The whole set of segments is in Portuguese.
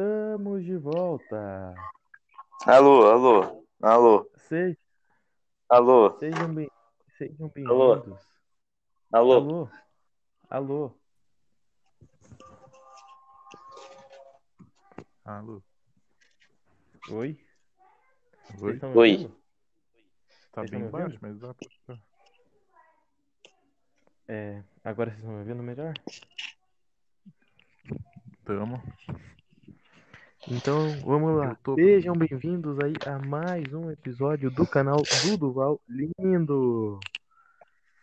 Estamos de volta. Alô, alô, alô, Se- alô, Sejam bem, sejam Alô. bem-vindos. alô. Alô. Alô. Alô, Oi. Oi? Oi. Tá Vocês bem baixo, mas dá pra. É, agora vocês estão me ouvindo melhor? Tamo. Então, vamos lá. Tô- Sejam bem-vindos aí a mais um episódio do canal do Duval Lindo.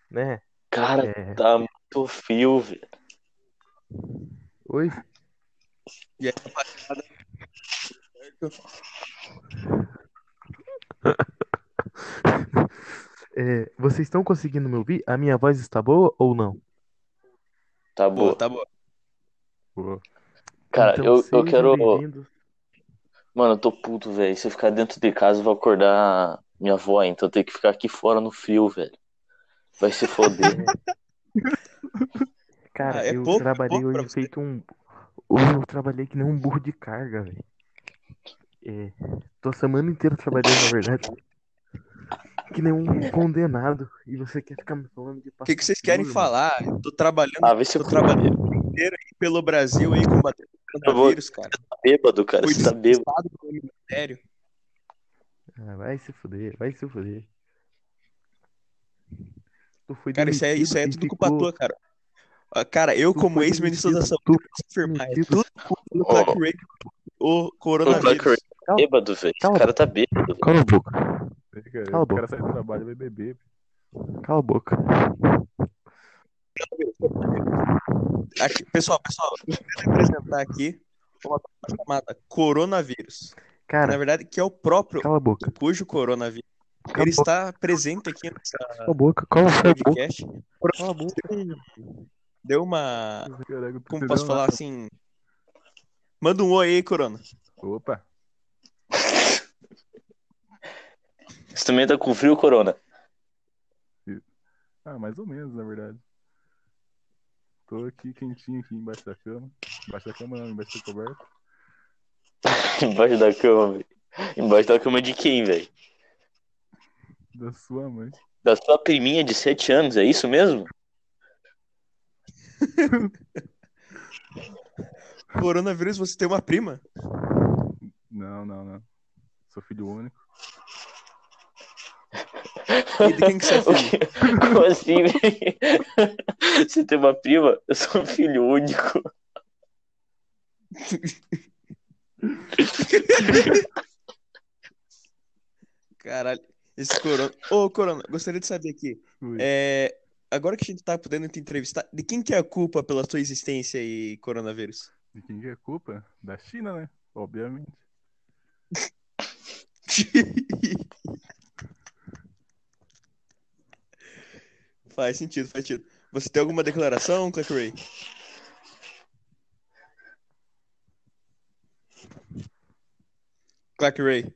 Né? Cara, É. tá muito frio, velho. Oi. E aí, rapaziada? É, vocês estão conseguindo me ouvir? A minha voz está boa ou não? Tá Boa, boa. tá boa. Pô, Cara, Então, eu, eu quero. Mano, eu tô puto, velho. Se eu ficar dentro de casa, eu vou acordar minha avó, então eu tenho que ficar aqui fora no frio, velho. Vai se foder. Cara, Ah, é eu pouco, é trabalhei hoje você. feito um. Hoje eu trabalhei que nem um burro de carga, velho. É, tô a semana inteira trabalhando, na verdade. Que nem um condenado. E você quer ficar me falando de O que, que vocês querem falar? Eu tô trabalhando, Ah, vai ser tô trabalhando o dia inteiro aí pelo Brasil aí combatendo coronavírus, cara. bêbado, cara. Você tá bêbado. ministério. mano? Ah, vai se fuder, vai se fuder. Tu foi Cara, isso é, isso aí é tudo culpa ficou- tua, cara. Ah, Cara, eu Tu como ex-ministro da Saúde, posso afirmar, é tudo culpa do Ó. Clark Ray, o O coronavírus. Clark Ray tá bêbado, velho. O cara tá bêbado. Cala a boca, Cala a o cara boca. sai do trabalho e vai beber. cala a boca. Aqui, pessoal, pessoal, eu apresentar aqui uma coisa chamada coronavírus. Cara, Na verdade, que é o próprio, cala a boca. cujo coronavírus, Cala ele está presente aqui nessa cala a boca, cala a boca. podcast. Cala a boca. Deu, um- uma. Caraca, Como posso falar nada. assim? Manda um oi aí, Corona. Opa, Você também tá com frio, Corona? ah, mais ou menos, na verdade. Tô aqui quentinho aqui embaixo da cama. Embaixo da cama não, embaixo da coberta. Embaixo da cama, velho. Embaixo da cama de quem, velho? Da sua mãe. Da sua priminha de 7 anos, é isso mesmo? Coronavírus, você tem uma prima? Não, não, não. Sou filho único. E de quem que você é filho? Como assim, velho? Você tem uma prima? Eu sou um filho único. Caralho, esse Corona. Ô, Corona, gostaria de saber aqui. Ui. É, agora que a gente tá podendo te entrevistar, de quem que é a culpa pela sua existência aí, coronavírus? De quem que é culpa? Da China, né? Obviamente. Faz sentido, faz sentido. Você tem alguma declaração, Clark Ray? Clark Ray,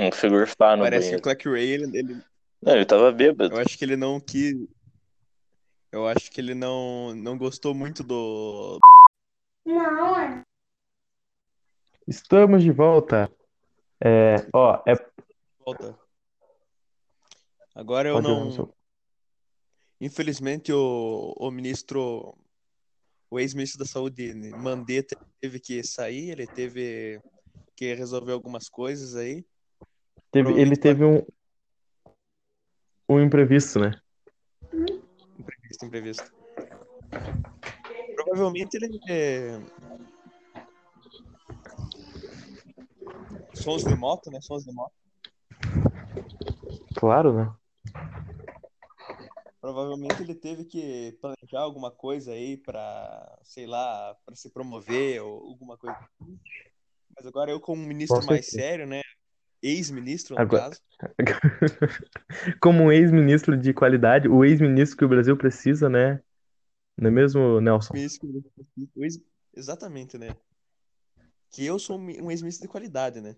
Um figurfar no parece que o banheiro. Clark Ray, ele, ele- Não, ele tava bêbado. eu acho que ele não quis. Eu acho que ele não, não gostou muito do. Estamos de volta. É, ó, é. Volta. Agora eu não. Infelizmente, o, o ministro, o ex-ministro da Saúde, Mandetta, teve que sair, ele teve que resolver algumas coisas aí. Teve- ele teve um. Um imprevisto, né? Imprevisto, imprevisto. Provavelmente ele. É... Sons de moto, né? Sons de moto. Claro, né? Provavelmente ele teve que planejar alguma coisa aí pra, sei lá, pra se promover ou alguma coisa assim. Mas agora eu, como um ministro mais sério, né? Ex-ministro, no Agora- caso. Como um ex-ministro de qualidade, o ex-ministro que o Brasil precisa, né? Não é mesmo, Nelson? Exatamente, né? Que eu sou um ex-ministro de qualidade, né?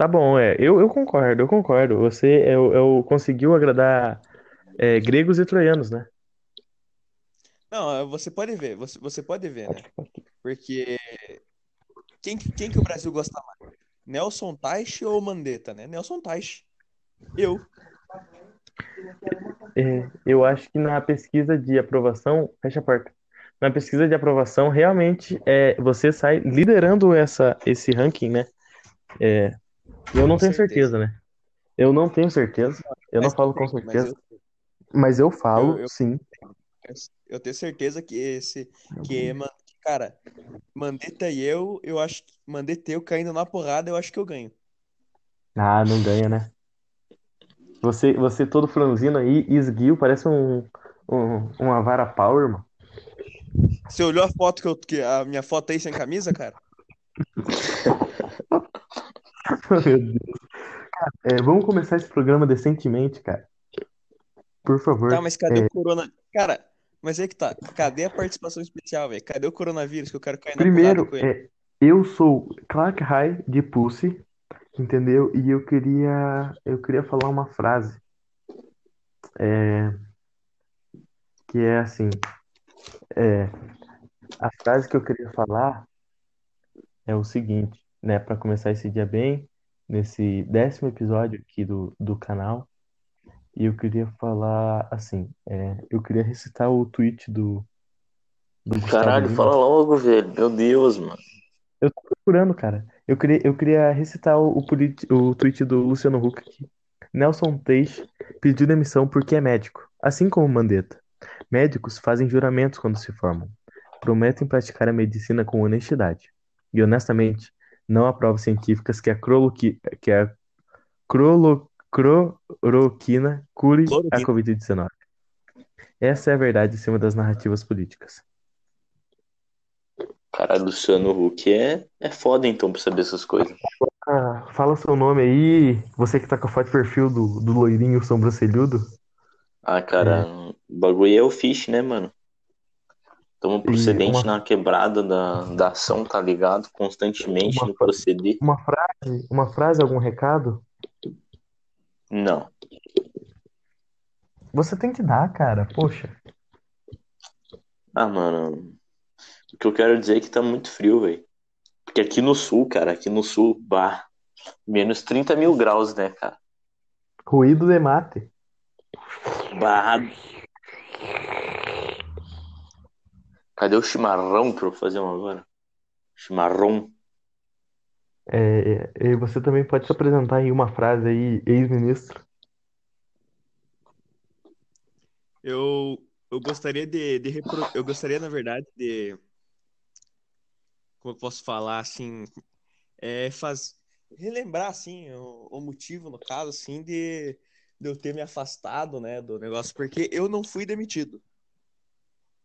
Tá bom, é. Eu, eu concordo, eu concordo. Você é, o- é o- conseguiu agradar é, gregos e troianos, né? Não, você pode ver, você, você pode ver, né? Porque quem, que- quem que o Brasil gosta mais? Nelson Teich ou Mandetta, né? Nelson Teich. Eu. É, eu acho que na pesquisa de aprovação, fecha a porta. Na pesquisa de aprovação, realmente é, você sai liderando essa, esse ranking, né? É, eu não tenho certeza. certeza, né? Eu não tenho certeza. Eu não Mas falo tem, com mas certeza, eu, mas eu falo, eu, eu, sim. eu tenho certeza que esse, que, man- cara, Mandetta e eu, eu acho que Mandetta e eu caindo na porrada, eu acho que eu ganho. Ah, não ganha, né? Você, você todo franzino aí, esguio, parece um, um, uma vara power, mano. Você olhou a foto que eu, que a minha foto aí sem camisa, cara? Meu Deus. É, vamos começar esse programa decentemente, cara. Por favor. Tá, mas cadê É, o corona? Cara, mas aí que tá. Cadê a participação especial, velho? Cadê o coronavírus que eu quero cair na primeiro, com ele? é, eu sou Clark High de Pussy, entendeu? E eu queria, eu queria falar uma frase, é, que é assim, é, a frase que eu queria falar é o seguinte, né, para começar esse dia bem, nesse décimo episódio aqui do, do canal, e eu queria falar assim, é, eu queria recitar o tweet do, do Gustavo Caralho, Lima. fala logo, velho. Meu Deus, mano. Eu tô procurando, cara. Eu queria, eu queria recitar o, o, o tweet do Luciano Huck aqui. Nelson Teich pediu demissão porque é médico, assim como Mandetta. Médicos fazem juramentos quando se formam. Prometem praticar a medicina com honestidade. E honestamente, não há provas científicas que a, croloqui, que a crolo, cloroquina cure a Cloroquina. Covid-19. Essa é a verdade em cima das narrativas políticas. Caralho, Luciano Huck é, é foda então pra saber essas coisas. Ah, fala seu nome aí, você que tá com a foto de perfil do, do loirinho sobrancelhudo. Ah, cara, o bagulho é o fish, né, mano? Tamo procedente uma- na quebrada da, da ação, tá ligado? Constantemente Uma- no proceder. Uma frase, uma frase, algum recado? Não. Você tem que dar, cara. Poxa. Ah, mano. O que eu quero dizer é que tá muito frio, velho. Porque aqui no sul, cara, aqui no sul, bah, menos 30 mil graus, né, cara? Ruído de mate. Bah. Cadê o chimarrão pra eu fazer um agora? Chimarrão. É, e você também pode se apresentar em uma frase aí, ex-ministro. Eu, eu gostaria de, de repro... eu gostaria, na verdade, de como eu posso falar assim, é faz relembrar assim o, o motivo no caso assim de, de eu ter me afastado, né, do negócio, porque eu não fui demitido.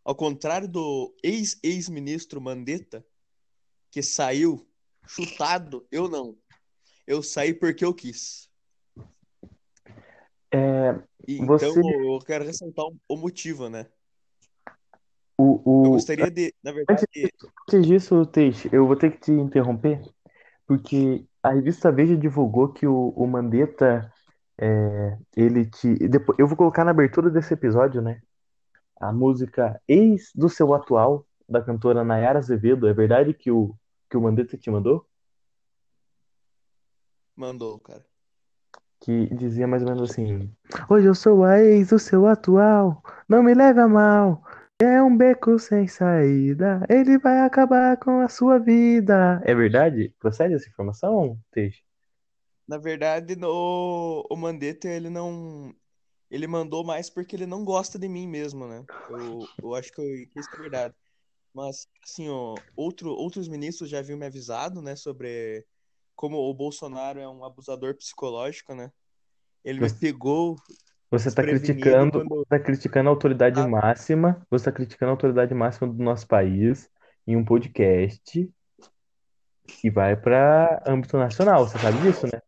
Ao contrário do ex-ex-ministro Mandetta, que saiu chutado, eu não. Eu saí porque eu quis. É, E, Você- Então eu quero ressaltar o- motivo, né? o, Eu o, gostaria de, na verdade, Antes disso, Teixe, eu vou ter que te interromper, porque a revista Veja divulgou que o, o Mandetta, é, ele te... Depois, eu vou colocar na abertura desse episódio, né? A música Ex do Seu Atual, da cantora Nayara Azevedo. É verdade que o, que o Mandetta te mandou? mandou, cara. Que dizia mais ou menos assim: Hoje eu sou a ex do seu atual, não me leve a mal. É um beco sem saída, ele vai acabar com a sua vida. É verdade? Procede essa informação, Teixe? Na verdade, no, o Mandetta, ele não. Ele mandou mais porque ele não gosta de mim mesmo, né? Eu, eu acho que, eu, isso é verdade. Mas, assim, ó, outro, outros ministros já haviam me avisado, né, sobre como o Bolsonaro é um abusador psicológico, né? Ele me pegou Você está criticando, quando. tá criticando a autoridade Ah. máxima, você está criticando a autoridade máxima do nosso país em um podcast que vai para âmbito nacional. Você sabe disso, né?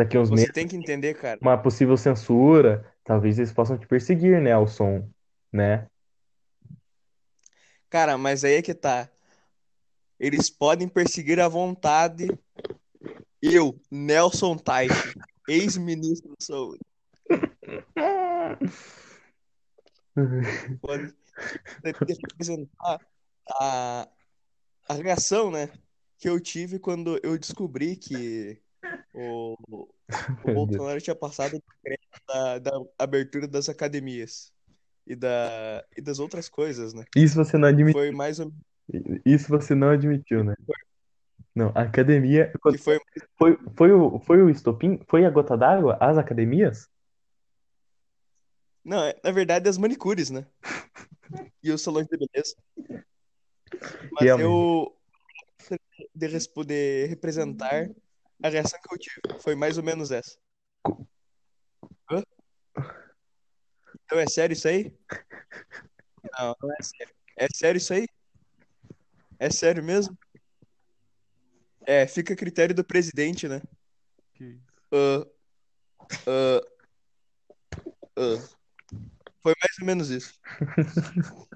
Daqui a uns Você meses, tem que entender, cara. uma possível censura, talvez eles possam te perseguir, né, Alson, né? Cara, mas aí é que tá. Eles podem perseguir à vontade eu, Nelson Teich, ex-ministro da Saúde. pode representar a, a reação, né, que eu tive quando eu descobri que o, o. Bolsonaro tinha passado o decreto da, da abertura das academias e, da, e das outras coisas, né? Isso você não admitiu. Foi mais Isso você não admitiu, né? Não, a academia. que foi Foi, foi, o, foi o estopim? Foi a gota d'água? As academias? Não, é- na verdade, as manicures, né? E os salões de beleza. Mas Realmente. eu de poder representar a reação que eu tive. Foi mais ou menos essa. Hã? Então é sério isso aí? Não, não é sério. É sério isso aí? É sério mesmo? É, fica a critério do presidente, né? Que. Ah, ah, ah. Foi mais ou menos isso.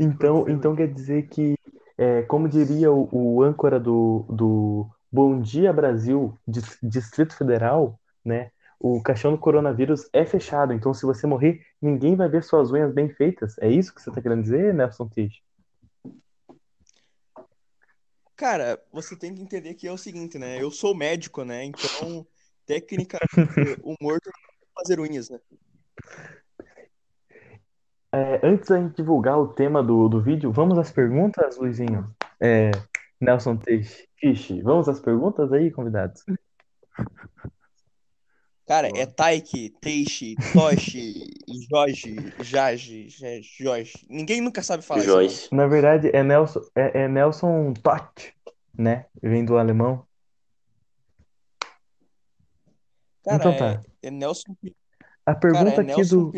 Então, então quer dizer que, é, como diria o, o âncora do, do Bom Dia Brasil, Dis- Distrito Federal, né? O caixão do coronavírus é fechado. Então, se você morrer, ninguém vai ver suas unhas bem feitas. É isso que você está querendo dizer, Nelson Teix? Cara, você tem que entender que é o seguinte, né? Eu sou médico, né? Então, tecnicamente, o morto não pode fazer unhas, né? É, antes da gente divulgar o tema do, do vídeo, vamos às perguntas, Luizinho? É, Nelson Teixe, Fiche, vamos às perguntas aí, convidados? Cara, é Taiki, Teixe, Toshi, Jorge, Jage, Je- Jorge. Ninguém nunca sabe falar isso. Joyce. Na verdade, é Nelson, é, é Nelson Todt, né? Vem do alemão. Cara, Então é, tá. é Nelson. A Cara, pergunta é aqui Nelson do,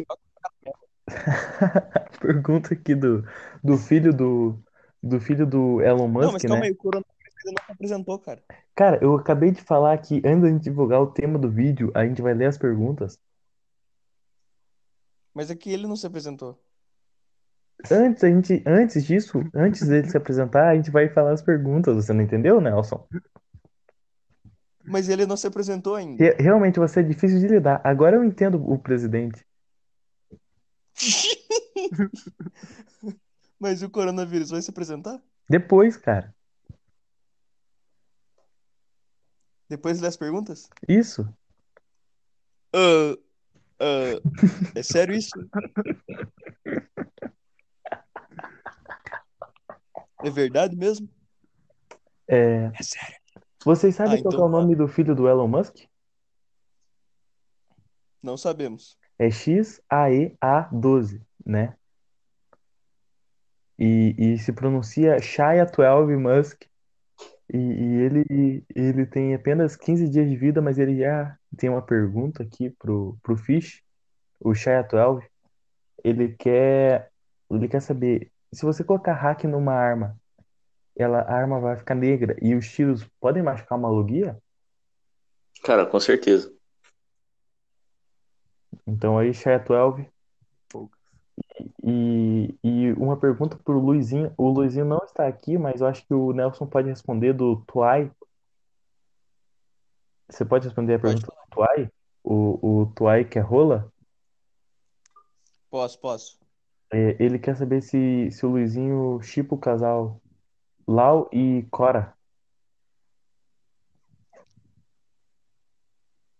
a pergunta aqui do, do filho do, do filho do Elon Não, mas Musk, calma né? aí, o coronavírus ainda não se apresentou, cara. Cara, eu acabei de falar que antes da gente divulgar o tema do vídeo, a gente vai ler as perguntas. Mas é que ele não se apresentou. Antes, a gente, antes disso, antes dele se apresentar, a gente vai falar as perguntas. Você não entendeu, Nelson? Mas ele não se apresentou ainda. Re- Realmente você é difícil de lidar. Agora eu entendo o presidente. Mas o coronavírus vai se apresentar? Depois, cara. Depois das perguntas? Isso. Ah, ah, é sério isso? É verdade mesmo? É, É sério. vocês sabem Ah, qual é então o nome do filho do Elon Musk? Não sabemos. É XAEA12, né? E, e se pronuncia Shia 12 Musk. E, e ele, ele tem apenas 15 dias de vida, mas ele já tem uma pergunta aqui pro, pro Fish, o Shia 12. Ele quer, ele quer saber, se você colocar hack numa arma, ela, a arma vai ficar negra e os tiros podem machucar uma logia? Cara, com certeza. Então aí, Shia 12. E, e uma pergunta pro Luizinho. O Luizinho não está aqui, mas eu acho que o Nelson pode responder do Tuai. Você pode responder a pergunta do Tuai? O, o Tuai que é rola? Posso, posso. É, ele quer saber se, se o Luizinho chipa o casal Lau e Cora.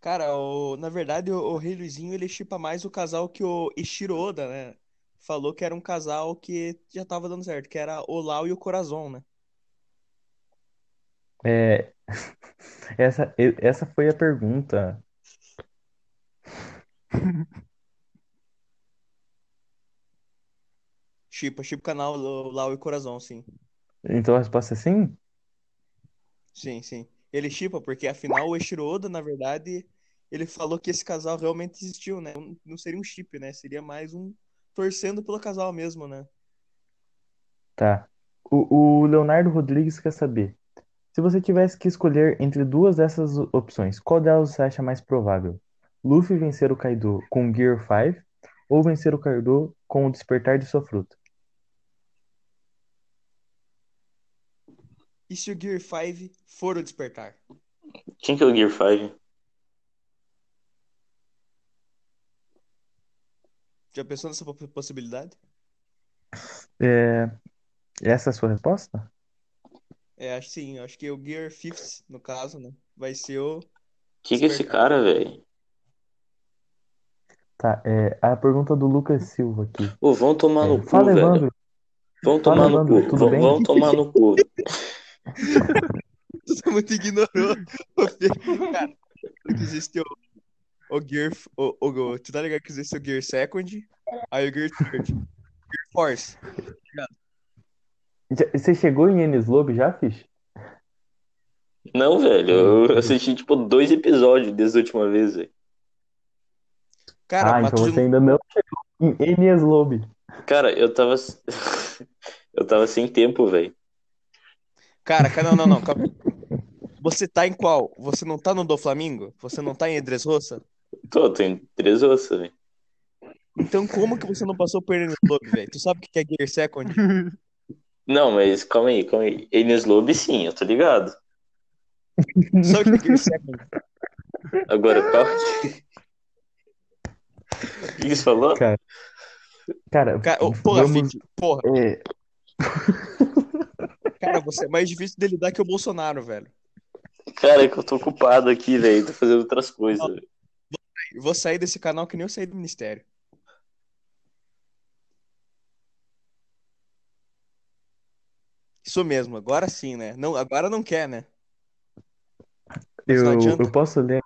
Cara, o- na verdade, o, o Rei Luizinho, ele chipa mais o casal que o Ishiro Oda, né? Falou que era um casal que já tava dando certo, que era o Lau e o Corazon, né? É, essa, essa foi a pergunta. Chipa, chipa o canal Lau e o Corazon, sim. Então a resposta é sim? Sim, sim. Ele chipa porque, afinal, o Ishiro Oda, na verdade, ele falou que esse casal realmente existiu, né? Não seria um chip, né? Seria mais um torcendo pelo casal mesmo, né? Tá. O, o Leonardo Rodrigues quer saber. Se você tivesse que escolher entre duas dessas opções, qual delas você acha mais provável? Luffy vencer o Kaido com Gear 5 ou vencer o Kaido com o despertar de sua fruta? E se o Gear 5 for o despertar? Quem que é o Gear 5? Já pensou nessa po- possibilidade? É, essa é a sua resposta? É, acho que sim. Acho que o Gear Fifth, no caso, né? Vai ser o. Que que é esse cara, velho? Tá, é a pergunta do Lucas Silva aqui. Ô, vão tomar É, no cu, fala, velho. Evandro. Vão Fala, tomar no Evandro, cu. tudo Vão, bem? vão tomar no cu. Você muito ignorou. Cara, que existe o, o Gear. O, o, o- tu tá ligado que existe o Gear Second? Aí o Gear Third. Gear Force. Já- Você chegou em Enes Lobe já, Fish? Não, velho. Eu assisti, tipo, dois episódios desde a última vez, velho. Cara, ah, então você ainda não chegou em Enes Lobe. Cara, eu tava. eu tava sem tempo, velho. Cara, cara, não, não, não. calma. Você tá em qual? Você não tá no do Flamengo? Você não tá em Edres Roça? Tô, tem três ossos, velho. Então como que você não passou por Enes Lobe, velho? Tu sabe o que é Gear Second? Não, mas calma aí, calma aí. Enes Lobby, sim, eu tô ligado. Sabe o que é Gear Second? Agora, qual. O que você falou? Cara, cara, Cara, ô, porra, vamos... Fique, porra. é, Cara, você é mais difícil de lidar que o Bolsonaro, velho. Cara, é que eu tô ocupado aqui, velho. Tô fazendo outras coisas. velho. Eu vou sair desse canal que nem eu saí do ministério. Isso mesmo, agora sim, né? Não, agora não quer, né? Mas eu, eu posso ler,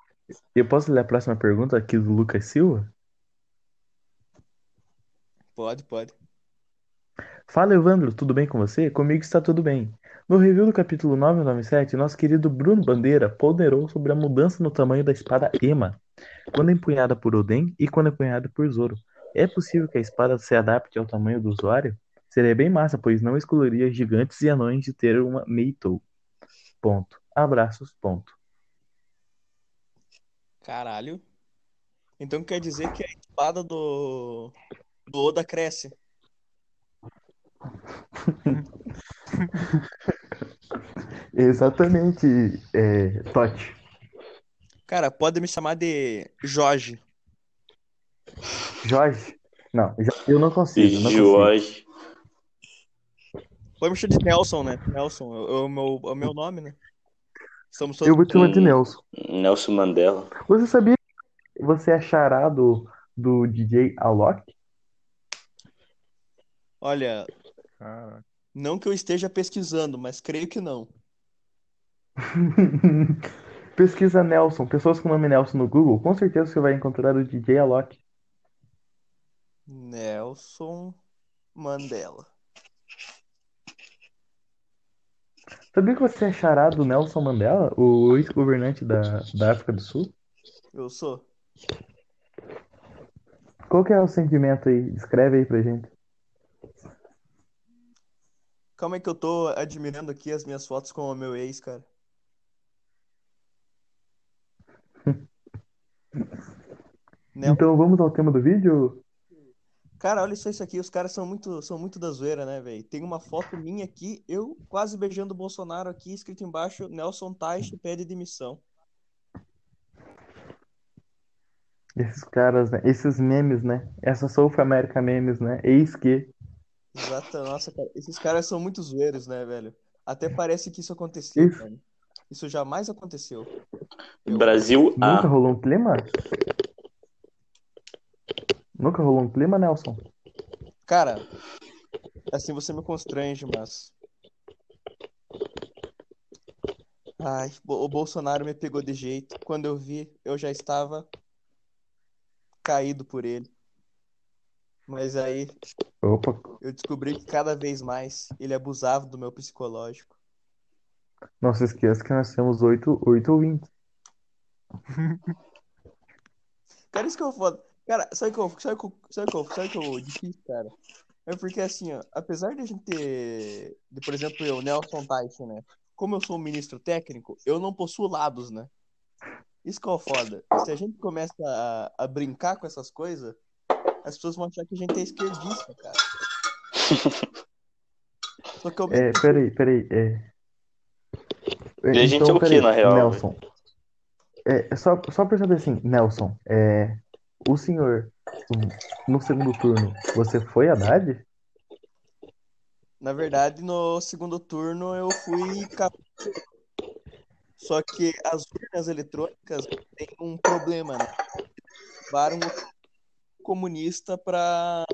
eu posso ler a próxima pergunta aqui do Lucas Silva? Pode, pode. Fala, Evandro, tudo bem com você? Comigo está tudo bem. No review do capítulo 997, nosso querido Bruno Bandeira ponderou sobre a mudança no tamanho da espada Ema, quando empunhada por Oden e quando empunhada por Zoro. É possível que a espada se adapte ao tamanho do usuário? Seria bem massa, pois não excluiria gigantes e anões de ter uma Meitou. Ponto. Abraços, ponto. Caralho. Então quer dizer que a espada do, do Oda cresce. Exatamente, é, Totti. Cara, pode me chamar de Jorge. Jorge? Não, eu não consigo, não consigo. Jorge. Pode me chamar de Nelson, né? Nelson é o meu, é o meu nome, né? Estamos todos. Eu vou te chamar de Hum. Nelson. Nelson Mandela. Você sabia que você é charado do DJ Alok? Olha, Caraca. não que eu esteja pesquisando, mas creio que não. Pesquisa Nelson, pessoas com o nome Nelson no Google, com certeza você vai encontrar o DJ Alok. Nelson Mandela. Sabia que você é charado do Nelson Mandela, o ex-governante da, da África do Sul? Eu sou. Qual que é o sentimento aí? Descreve aí pra gente. Calma aí que eu tô admirando aqui as minhas fotos com o meu ex, cara. Nel- Então vamos ao tema do vídeo? Cara, olha só isso aqui, os caras são muito, são muito da zoeira, né, velho? Tem uma foto minha aqui, eu quase beijando o Bolsonaro aqui, escrito embaixo, Nelson Teich pede demissão. Esses caras, né? Esses memes, né? Essa South America memes, né? Eis que. Exato, nossa, cara, esses caras são muito zoeiros, né, velho? Até parece que isso aconteceu, cara. Isso jamais aconteceu. Eu- Brasil Nunca A. rolou um clima? Nunca rolou um clima, Nelson? Cara, assim você me constrange, mas. Ai, o Bolsonaro me pegou de jeito. Quando eu vi, eu já estava caído por ele. Mas aí Opa, eu descobri que cada vez mais ele abusava do meu psicológico. Não se esqueça que nós temos oito, oito ouvintes. Cara, isso que eu foda. Cara, sabe o que eu, sabe o que eu, sabe o que eu, sabe que eu difícil, cara? É porque assim, ó, apesar de a gente ter, de, por exemplo, eu, Nelson Teich, né? Como eu sou um ministro técnico, eu não possuo lados, né? Isso que é o foda. Se a gente começa a, a brincar com essas coisas, as pessoas vão achar que a gente é esquerdista, cara. Só que eu É, peraí, peraí. É... E a gente Então, é o quê, peraí, na real, Nelson. É, só, só pra saber assim, Nelson, é, o senhor no segundo turno, você foi Haddad? Na verdade, no segundo turno eu fui Só que as urnas eletrônicas têm um problema, né? Levaram o comunista para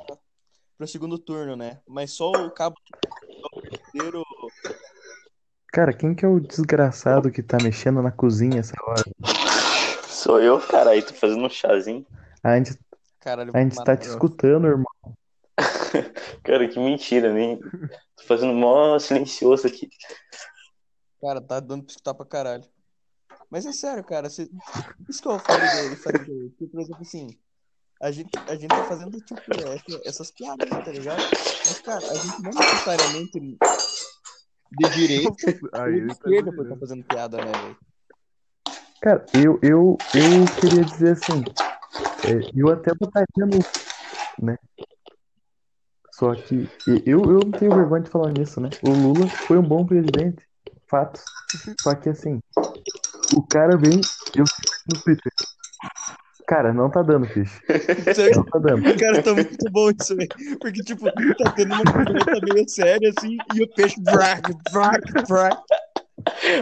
o segundo turno, né? Mas só o cabo inteiro. Cara, quem que é o desgraçado que tá mexendo na cozinha essa hora? Sou eu, cara, aí tô fazendo um chazinho. A gente, Caralho, a gente tá te escutando, irmão. Cara, que mentira, nem. Tô fazendo mó silencioso aqui. Cara, tá dando pra escutar pra caralho. Mas é sério, cara. se- Isso que eu falei dele, falei dele. Porque, por exemplo, assim, a gente, a gente tá fazendo, tipo, essa- essas piadas, tá ligado? Mas, cara, a gente não necessariamente de direita ou ele de tá esquerda por tá fazendo piada, né, velho? Cara, eu, eu, eu queria dizer assim, é, eu até botaria no, né? Só que eu, eu não tenho vergonha de falar nisso, né? O Lula foi um bom presidente, fatos. Só que assim, o cara vem, eu no Twitter. Cara, não tá dando, ficha. Não tá dando. Cara, tá muito bom isso, velho. Porque, tipo, tá tendo uma conversa meio séria, assim, e o peixe. Brac, brac, brac.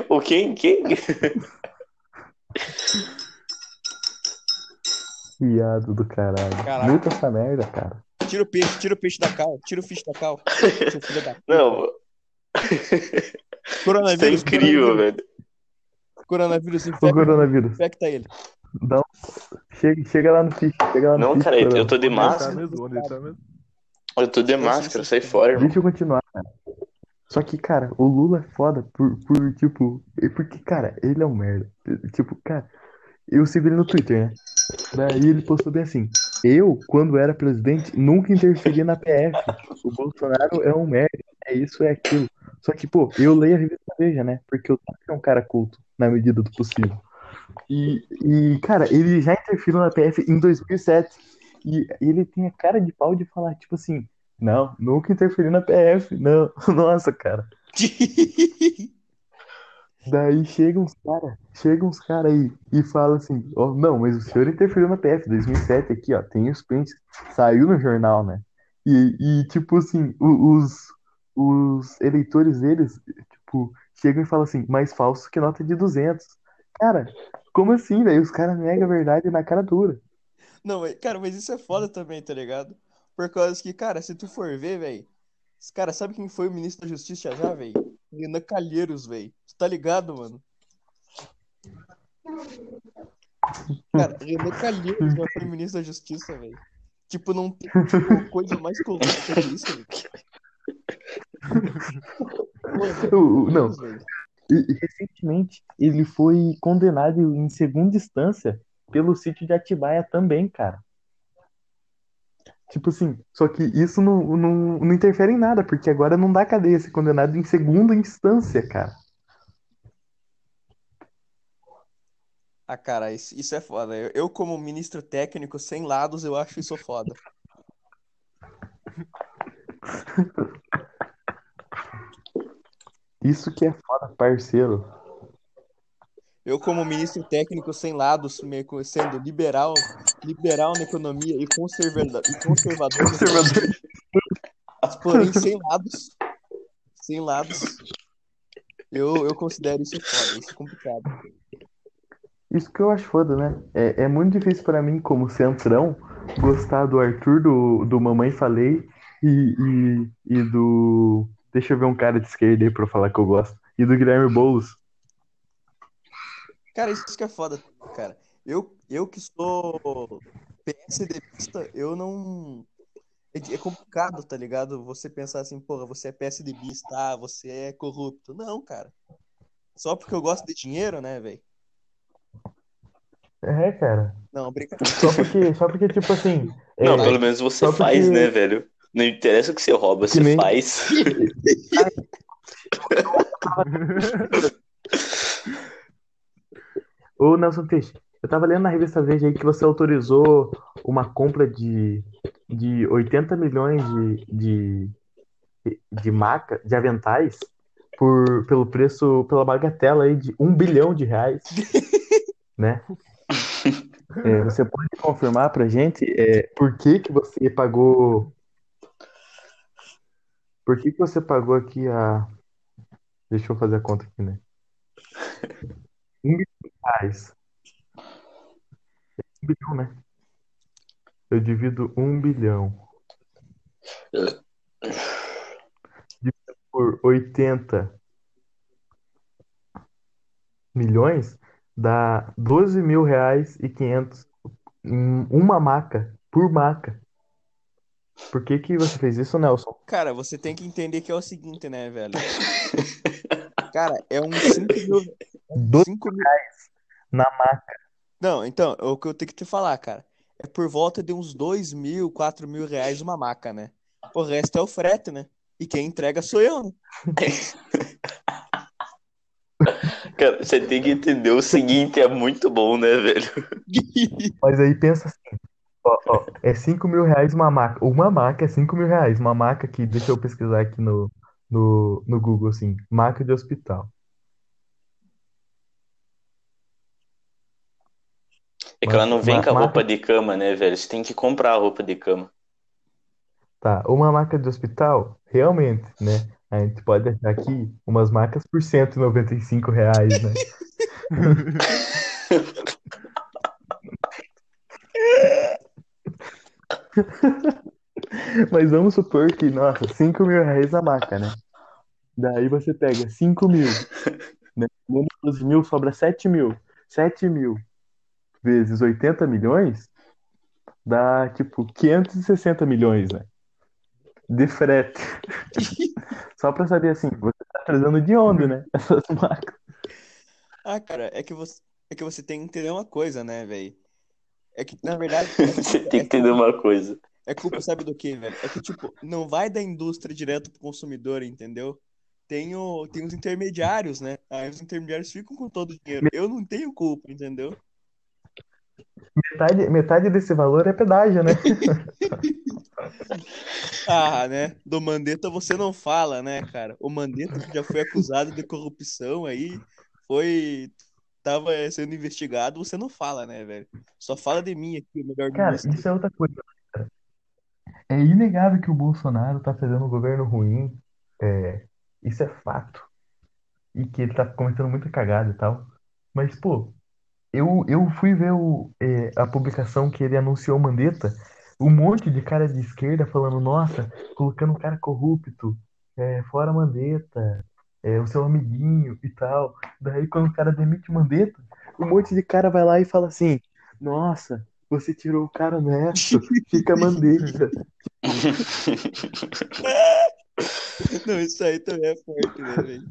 O quem? Quem? Viado do caralho. Caraca. Muita essa merda, cara. Tira o peixe, tira o peixe da cal, tira o fish da cal. Seu filho da. Não, isso é Coronavírus, incrível, coronavírus, velho. coronavírus, O infecta, coronavírus. infecta ele. Dá um... chega, chega lá no ficha. Chega lá no Não, ficha, cara, eu Coronel. tô de tá máscara. tá? Eu tô de máscara, sai fora, irmão. Deixa eu continuar, cara. Só que, cara, o Lula é foda por, por tipo. é Porque, cara, ele é um merda. Tipo, cara, eu sigo ele no Twitter, né? Daí ele postou bem assim: Eu, quando era presidente, nunca interferi na PF. O Bolsonaro é um merda, é isso, é aquilo. Só que, pô, eu leio a revista Veja, né? Porque eu sou um cara culto, na medida do possível. E, e, cara, ele já interferiu na PF em 2007. E ele tem a cara de pau de falar, tipo assim. Não, nunca interferi na PF, não. Nossa, cara. Daí chegam uns cara, chegam uns cara aí e falam assim, ó, não, mas o senhor interferiu na PF 2007 aqui, ó, tem os prints, saiu no jornal, né? E, e tipo assim, os, os eleitores deles, tipo, chegam e falam assim, mais falso que nota de 200. Cara, como assim, velho? Os caras negam a verdade na cara dura. Não, mas, cara, mas isso é foda também, tá ligado? Por causa que, cara, se tu for ver, velho. Cara, sabe quem foi o ministro da Justiça já, velho? Renan Calheiros, velho. Tu tá ligado, mano? Cara, Renan Calheiros já foi ministro da Justiça, velho. Tipo, não tem tipo, coisa mais corrupta que isso, velho. O- não, recentemente ele foi condenado em segunda instância pelo sítio de Atibaia também, cara. Tipo assim, só que isso não, não, não interfere em nada, porque agora não dá cadeia ser condenado em segunda instância, cara. Ah, cara, isso, isso é foda. Eu, eu, como ministro técnico sem lados, eu acho isso foda. Isso que é foda, parceiro. Eu, como ministro técnico sem lados, sendo liberal, liberal na economia e conservador, e conservador, Conservador. economia, porém sem lados, sem lados, eu, eu considero isso foda, isso é complicado. Isso que eu acho foda, né? É, é muito difícil pra mim, como centrão, gostar do Arthur, do, do Mamãe Falei e, e, e do. Deixa eu ver um cara de esquerda aí pra eu falar que eu gosto. E do Guilherme Boulos. Cara, isso que é foda, cara. Eu, eu que sou PSDBista, eu não. É, é complicado, tá ligado? Você pensar assim, porra, você é PSDBista, ah, você é corrupto. Não, cara. Só porque eu gosto de dinheiro, né, velho? É, cara. Não, brincadeira. Só porque, só porque tipo assim. é, Não, pelo menos você faz, porque- né, velho? Não interessa o que você rouba, Que você nem- faz. Ô, Nelson Peixe, eu tava lendo na revista Veja aí que você autorizou uma compra de, de 80 milhões de, de, de maca, de aventais, por, pelo preço, pela bagatela aí de um bilhão de reais, né? É, você pode confirmar pra gente é, por que que você pagou. Por que que você pagou aqui a. Deixa eu fazer a conta aqui, né? Um milhão de reais. Um bilhão, né? Eu divido um bilhão dividido por 80 milhões dá 12 mil reais e 500 em uma maca, por maca. Por que que você fez isso, Nelson? Cara, você tem que entender que é o seguinte, né, velho? Cara, é uns 5 mil. Doze 5 mil. na maca. Não, então, é o que eu tenho que te falar, cara. É por volta de uns 2 mil, 4 mil reais uma maca, né? O resto é o frete, né? E quem entrega sou eu, né? Cara, você tem que entender o seguinte, é muito bom, né, velho? Mas aí pensa assim, ó, ó, é 5 mil reais uma maca. Uma maca é 5 mil reais. Uma maca que, deixa eu pesquisar aqui no, no, no Google, assim, maca de hospital. É que ela não vem Ma- com a maca- roupa de cama, né, velho? Você tem que comprar a roupa de cama. Tá, uma maca de hospital, realmente, né? A gente pode achar aqui umas macas por 195 reais, né? Mas vamos supor que, nossa, 5 mil reais a maca, né? Daí você pega 5 mil, né? Menos 12 mil, sobra 7 mil. 7 mil vezes 80 milhões dá, tipo, 560 milhões, né? De frete. Só pra saber, assim, você tá trazendo de onde, né? Essas macas. Ah, cara, é que você, é que você tem que entender uma coisa, né, velho? É que, na verdade, Você tem que entender uma coisa. é culpa, sabe do que, velho? É que, tipo, não vai da indústria direto pro consumidor, entendeu? Tem, o, tem os intermediários, né? Aí os intermediários ficam com todo o dinheiro. Eu não tenho culpa, entendeu? Metade, metade desse valor é pedágio, né? Ah, né? Do Mandetta você não fala, né, cara? O Mandetta que já foi acusado de corrupção aí, foi. Tava sendo investigado, você não fala, né, velho? Só fala de mim aqui, o melhor Cara, ministro. isso é outra coisa. cara. É inegável que o Bolsonaro tá fazendo um governo ruim. É, isso é fato. E que ele tá cometendo muita cagada e tal. Mas, pô, eu, eu fui ver o, é, a publicação que ele anunciou Mandetta. Um monte de cara de esquerda falando, nossa, colocando um cara corrupto, é, fora Mandetta, é, o seu amiguinho e tal. Daí, quando o cara demite o Mandetta, um monte de cara vai lá e fala assim: Nossa, você tirou o cara honesto, fica Mandetta. Não, isso aí também é forte, né, velho?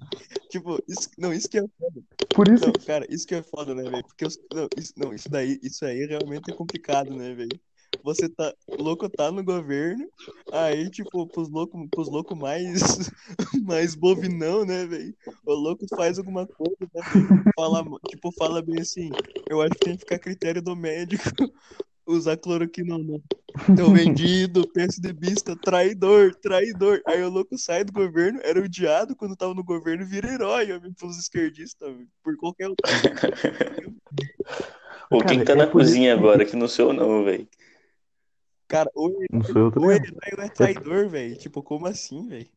Tipo, isso, não, isso que é foda. Por isso, Não, cara, isso que é foda, né, velho? Porque os, não, isso, não, isso daí, isso aí realmente é complicado, né, velho? Você tá, o louco tá no governo, aí, tipo, pros loucos pros louco mais, mais bovinão, né, velho? O louco faz alguma coisa, né? Fala, tipo, fala bem assim, eu acho que tem que ficar a critério do médico usar não. Teu vendido, PSDBista, traidor, traidor. Aí o louco sai do governo, era odiado quando tava no governo, vira herói, homem, pelos esquerdistas, por qualquer. Ou Cara, quem tá é na isso cozinha agora, que não sou eu não, velho. Cara, ou é, não sou eu também. é herói é traidor, velho. Tipo, como assim, velho?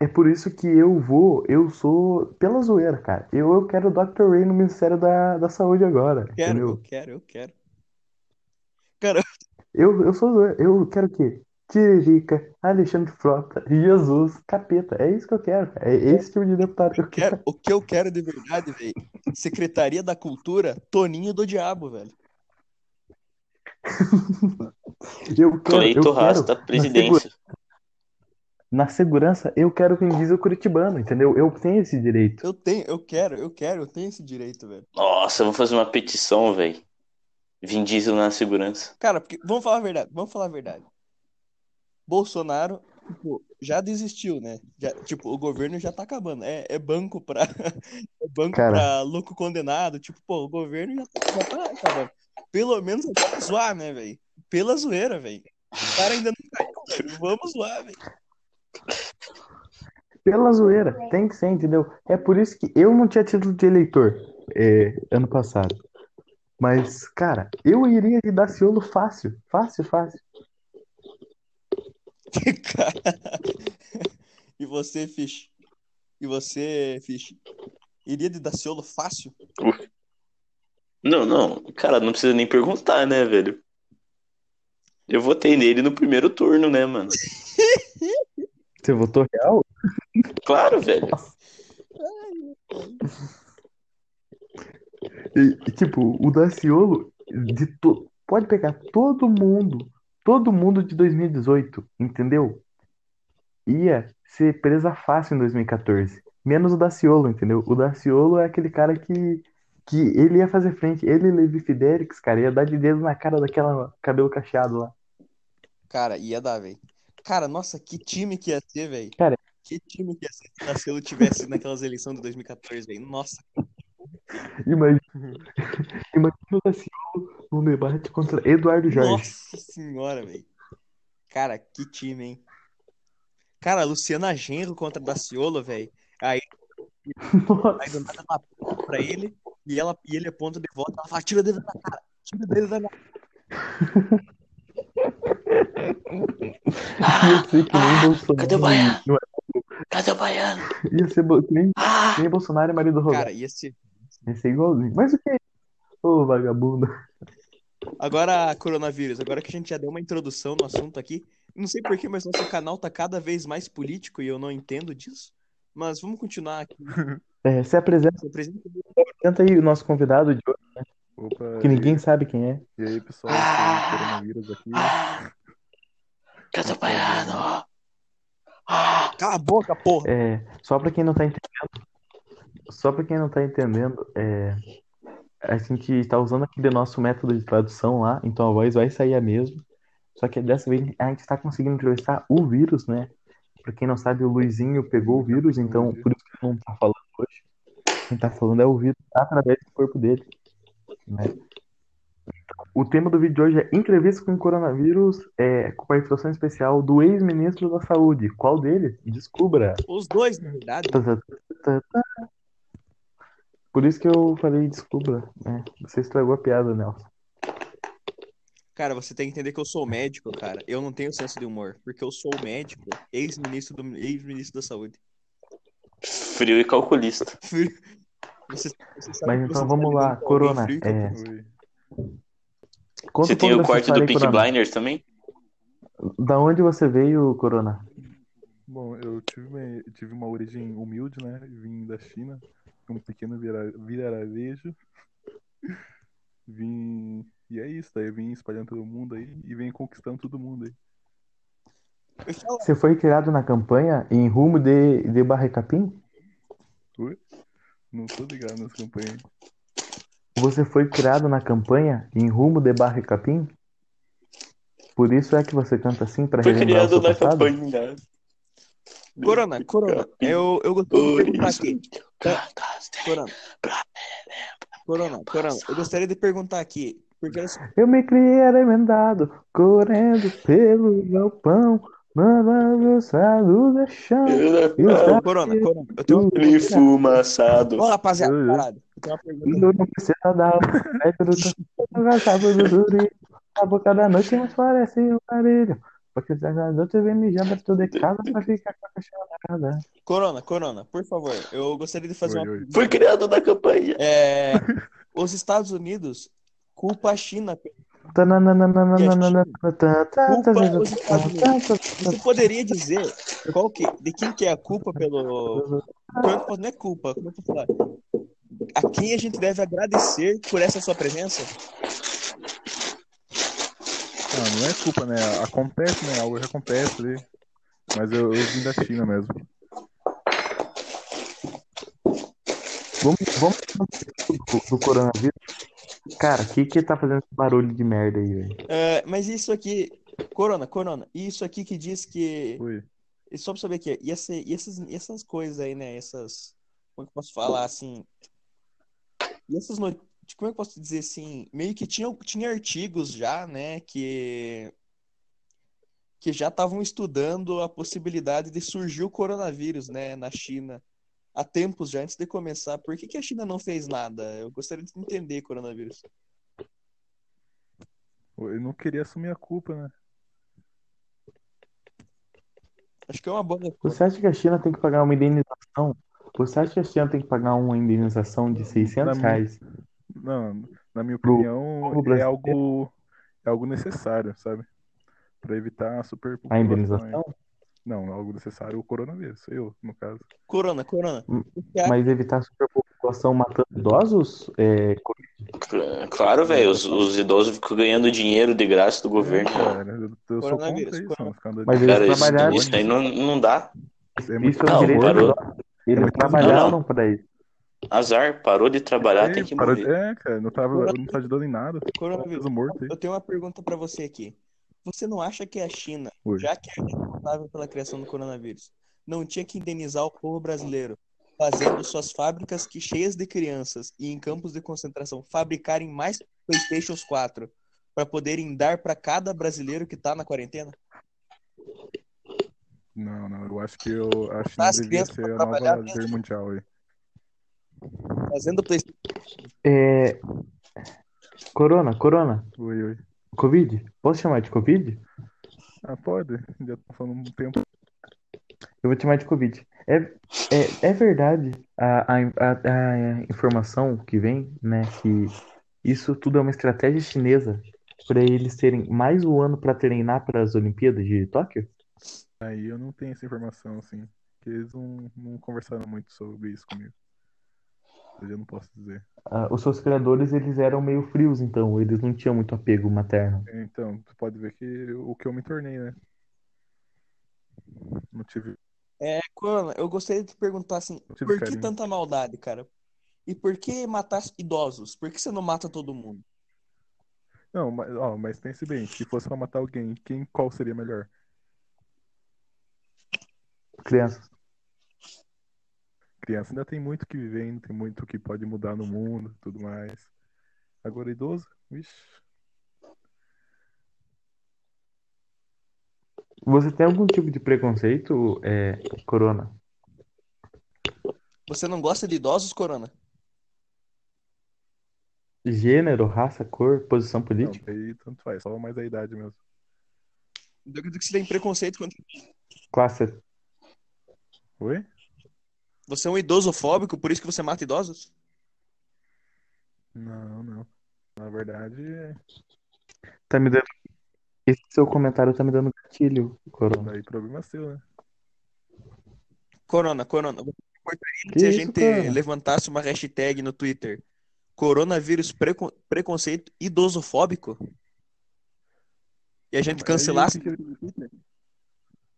É por isso que eu vou, eu sou pela zoeira, cara. Eu, eu quero o Dr. Ray no Ministério da, da Saúde agora, Quero, eu entendeu? quero, eu quero. Cara, Eu, eu sou zoeira. Eu quero o quê? Tiririca, Alexandre Frota, Jesus, Capeta. É isso que eu quero. É esse tipo de deputado que eu quero, o que eu quero de verdade, velho, Secretaria da Cultura, Toninho do Diabo, velho. Eu quero, eu Cleito quero Rasta, na, presidência. segura- na segurança, eu quero Vin Diesel curitibano, entendeu? Eu tenho esse direito. Eu tenho, eu quero, eu quero, eu tenho esse direito, velho. Nossa, eu vou fazer uma petição, velho. Vin Diesel na segurança. Cara, porque, vamos falar a verdade, vamos falar a verdade. Bolsonaro, tipo, já desistiu, né? Já, tipo, o governo já tá acabando. É, é banco pra, é banco Cara. pra louco condenado. Tipo, pô, o governo já tá, já tá acabando. Pelo menos vamos zoar, né, velho? Pela zoeira, velho. O cara ainda não caiu, velho. Vamos zoar, velho. Pela zoeira, tem que ser, entendeu? É por isso que eu não tinha título de eleitor é, ano passado. Mas, cara, eu iria de Daciolo fácil. Fácil, fácil. Cara. E você, Fish? E você, Fish? Iria de Daciolo fácil? Não, não, cara, não precisa nem perguntar, né, velho? Eu votei nele no primeiro turno, né, mano? Você votou real? Claro, velho. E, tipo, o Daciolo, de to... pode pegar todo mundo, todo mundo de 2018, entendeu? Ia ser presa fácil em 2014. Menos o Daciolo, entendeu? O Daciolo é aquele cara que, que ele ia fazer frente. Ele e Levi Fidelix, cara, ia dar de dedo na cara daquela cabelo cacheado lá. Cara, ia dar, velho. Cara, nossa, que time que ia ser, velho. Cara. Que time que ia ser se o Daciolo tivesse naquelas eleições de 2014, velho. Nossa. Imagina, imagina o Daciolo num debate contra Eduardo Jorge. Nossa senhora, velho. Cara, que time, hein? Cara, Luciana Genro contra Daciolo, velho. Aí, aí do nada aponta pra ele e, ela, e ele aponta de volta. Ela fala: tira o dedo da cara, tira o dedo da cara. Ia ser que nem Bolsonaro. cadê o Baiano? É? Cadê o baiano? Ia ser bo- que nem, Ah! nem Bolsonaro e marido Roberto. Cara, ia ser. Ia ser igualzinho. Mas o que é? Ô, vagabundo. Agora, coronavírus, agora que a gente já deu uma introdução no assunto aqui, não sei porquê, mas nosso canal tá cada vez mais político e eu não entendo disso. Mas vamos continuar aqui. É, se apresenta, Se apresenta aí o nosso convidado de hoje, Opa, que ninguém sabe quem é. e aí, pessoal, tem coronavírus aqui. Ah! Baiano? Ah! Cala a boca, porra! É, só pra quem não tá entendendo, só pra quem não tá entendendo, é, a gente tá usando aquele nosso método de tradução lá, então a voz vai sair a mesma. Só que dessa vez a gente tá conseguindo entrevistar o vírus, né? Pra quem não sabe, o Luizinho pegou o vírus, então por isso que ele não tá falando hoje. Quem tá falando é o vírus através do corpo dele, né? O tema do vídeo de hoje é entrevista com o coronavírus, é, com participação especial do ex-ministro da Saúde. Qual deles? Descubra. Os dois, na verdade. Tá, tá, tá, tá. Por isso que eu falei desculpa, né? Você estragou a piada, Nelson. Cara, você tem que entender que eu sou médico, cara. Eu não tenho senso de humor, porque eu sou médico, ex-ministro do ex-ministro da saúde. Frio e calculista. Você, você sabe- Mas então vamos lá, Corona. É, Você tem o corte do Pink. Blinders também? Da onde você veio, Corona? Bom, eu tive uma, tive uma origem humilde, né? Vim da China, um pequeno vira- vilarejo. Vim. E é isso, daí eu vim espalhando todo mundo aí e venho conquistando todo mundo aí. Falo, Você foi criado na campanha em rumo de, de Barra Capim? Oi? Não tô ligado nas campanhas. Você foi criado na campanha em rumo de Barra Capim? Por isso é que você canta assim pra Foi relembrar o criado seu na passado? campanha. Corona, Corona, eu, eu gostaria de perguntar aqui. Corona, Corona, Corona, eu gostaria de perguntar aqui, porque Eu me criei arremendado, correndo pelo galpão, mandando o do chão. Os Ele Corona, Corona, eu tenho pergunta. fumaçado. Ô, rapaziada, Uhum. parado. Eu tenho uma pergunta. Eu não precisa dar. A boca da noite mas parece um aparelho. Porque se a noite vem mijando tudo de casa pra ficar com a cachorrada. Corona, Corona, por favor, eu gostaria de fazer Oi, uma oi. Foi criado na campanha. É, os Estados Unidos culpa a China. Você poderia dizer qual que, de quem que é a culpa pelo. Não é culpa, como eu? A quem a gente deve agradecer por essa sua presença? Ah, não é culpa, né? Acontece, né? Algo que acontece ali. Mas eu, eu vim da China mesmo. Vamos, vamos do, do coronavírus. Cara, o que que tá fazendo esse barulho de merda aí, velho? É, mas isso aqui, Corona, Corona, isso aqui que diz que. E Só pra saber aqui, e, essa, e essas, e essas coisas aí, né? Essas. Como é que eu posso falar assim? E essas notícias. Como é que eu posso dizer assim? Meio que tinha, tinha artigos já, né? Que. Que já estavam estudando a possibilidade de surgir o coronavírus, né? Na China. Há tempos já, antes de começar. Por que, que a China não fez nada? Eu gostaria de entender coronavírus. Ele não queria assumir a culpa, né? Acho que é uma boa. Você acha que a China tem que pagar uma indenização? Você acha que a China tem que pagar uma indenização de 600 minha- reais? Não, na minha Pro opinião, povo é algo, é algo necessário, sabe? Pra evitar a A superpopulação. aí. Não, algo necessário o coronavírus, eu, no caso. Corona, Corona. Hum, acha- Mas evitar a superpopulação matando idosos? É, Cl- Claro, velho, os, os idosos ficam ganhando dinheiro de graça do governo. Cara, eu, eu sou contra isso. Ficar andando Mas eles Cara, isso, isso aí não, não dá. É muito isso é Não, direito parou. Eles muito trabalharam para isso. Azar, parou de trabalhar, É, tem que parou- morrer. É, cara, não, tava, não tá ajudando em nada. Coronavírus. Morto aí. Eu tenho uma pergunta pra você aqui. Você não acha que a China, já que é responsável pela criação do coronavírus, não tinha que indenizar o povo brasileiro, fazendo suas fábricas que cheias de crianças e em campos de concentração fabricarem mais PlayStations 4 para poderem dar para cada brasileiro que tá na quarentena? Não, não, eu acho que eu, a China As devia ser a nova mesmo. líder mundial aí. Fazendo PlayStation. É... Corona, Corona, Oi, oi. Covid? Posso chamar de Covid? Ah, pode? Já tô falando um tempo. Eu vou te chamar de Covid. É, é, é verdade a, a, a, a informação que vem, né, que isso tudo é uma estratégia chinesa para eles terem mais um ano para treinar para as Olimpíadas de Tóquio? Aí eu não tenho essa informação, assim. Porque eles não, não conversaram muito sobre isso comigo. Eu já não posso dizer. Ah, os seus criadores, eles eram meio frios, então, eles não tinham muito apego materno. Então, tu pode ver que o que eu me tornei, né? Não tive. É, Corona, eu gostaria de te perguntar assim, por que carinho. tanta maldade, cara? E por que matar idosos? Por que você não mata todo mundo? Não, mas, ó, mas pense bem, se fosse pra matar alguém, quem, qual seria melhor? Crianças. Criança ainda tem muito que viver, ainda tem muito que pode mudar no mundo, tudo mais. Agora idoso, vixe. Você tem algum tipo de preconceito, é, Corona? Você não gosta de idosos, Corona? Gênero, raça, cor, posição Não, política? aí tanto faz, só mais a idade mesmo. Eu acredito que você tem preconceito contra. Classe. Oi? Você é um idosofóbico, por isso que você mata idosos? Não, não. Na verdade, é- Tá me dando. Esse seu comentário tá me dando gatilho, Corona. daí problema é seu, né? Corona, Corona. Você importaria Que se a gente cara? levantasse uma hashtag no Twitter? Coronavírus precon- preconceito idosofóbico? E a gente Aí, cancelasse que?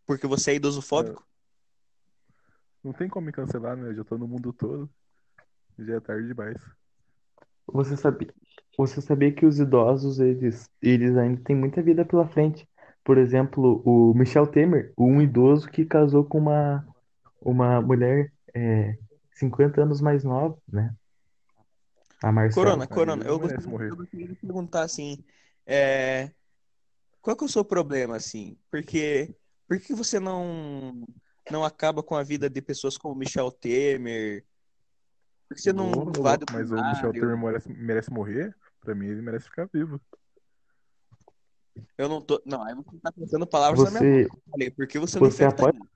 Porque você é idosofóbico? Não tem como me cancelar, né? Eu já tô no mundo todo. Já é tarde demais. Você sabia, você sabia que os idosos, eles, eles ainda têm muita vida pela frente. Por exemplo, o Michel Temer, um idoso que casou com uma, uma mulher é, 50 anos mais nova, né? A Marcela. Corona, Corona, eu gostaria, morrer. eu gostaria de perguntar assim, é, qual que é o seu problema, assim? Porque por que você não não acaba com a vida de pessoas como Michel Temer? Por que você não Ô, invade o Mas o Michel? Temer merece, merece morrer? Pra mim, ele merece ficar vivo. Eu não tô, não, aí você tá pensando palavras na minha Você, boca. Eu falei, por que você não você infecta apoia, ele?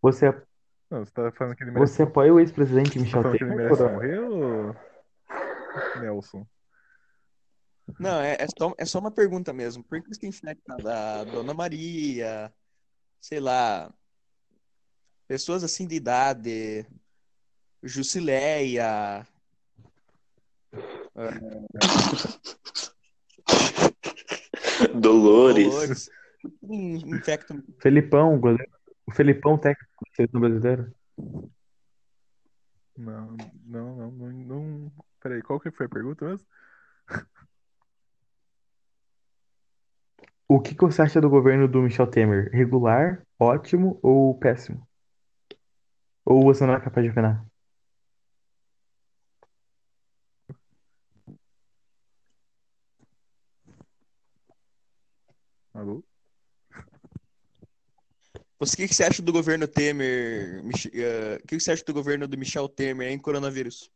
você, Não, você tá falando que ele merece, você apoia o ex-presidente tá Michel falando que ele Temer, merece Corona? morrer ou. Nelson? Não, é, é só, é só uma pergunta mesmo. Por que você infecta a Dona Maria, sei lá, pessoas assim de idade, Jusileia, Dolores. Dolores. Por que in- infecta Felipão, o goleiro, o Felipão, técnico da seleção brasileira. Não, não, não, não, não. Peraí, qual que foi a pergunta mesmo? O que que você acha do governo do Michel Temer? Regular, ótimo ou péssimo? Ou você não é capaz de opinar? Alô? Você, o que que você acha do governo Temer? Mich- eh, O que que você acha do governo do Michel Temer em coronavírus?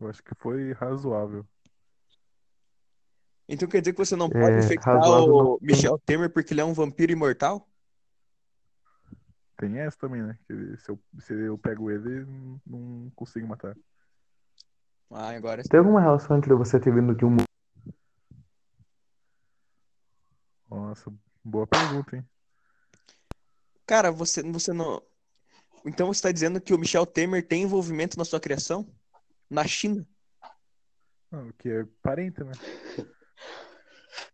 Eu acho que foi razoável. Então quer dizer que você não É, pode infectar razoável o não- Michel Temer porque ele é um vampiro imortal? Tem essa também, né? Que se eu, se eu pego ele, não consigo matar. Ah, agora Tem alguma relação entre você ter vindo de um Nossa, boa pergunta, hein? Cara, você, você não. Então você está dizendo que o Michel Temer tem envolvimento na sua criação? Na China? Não, que é parente, né?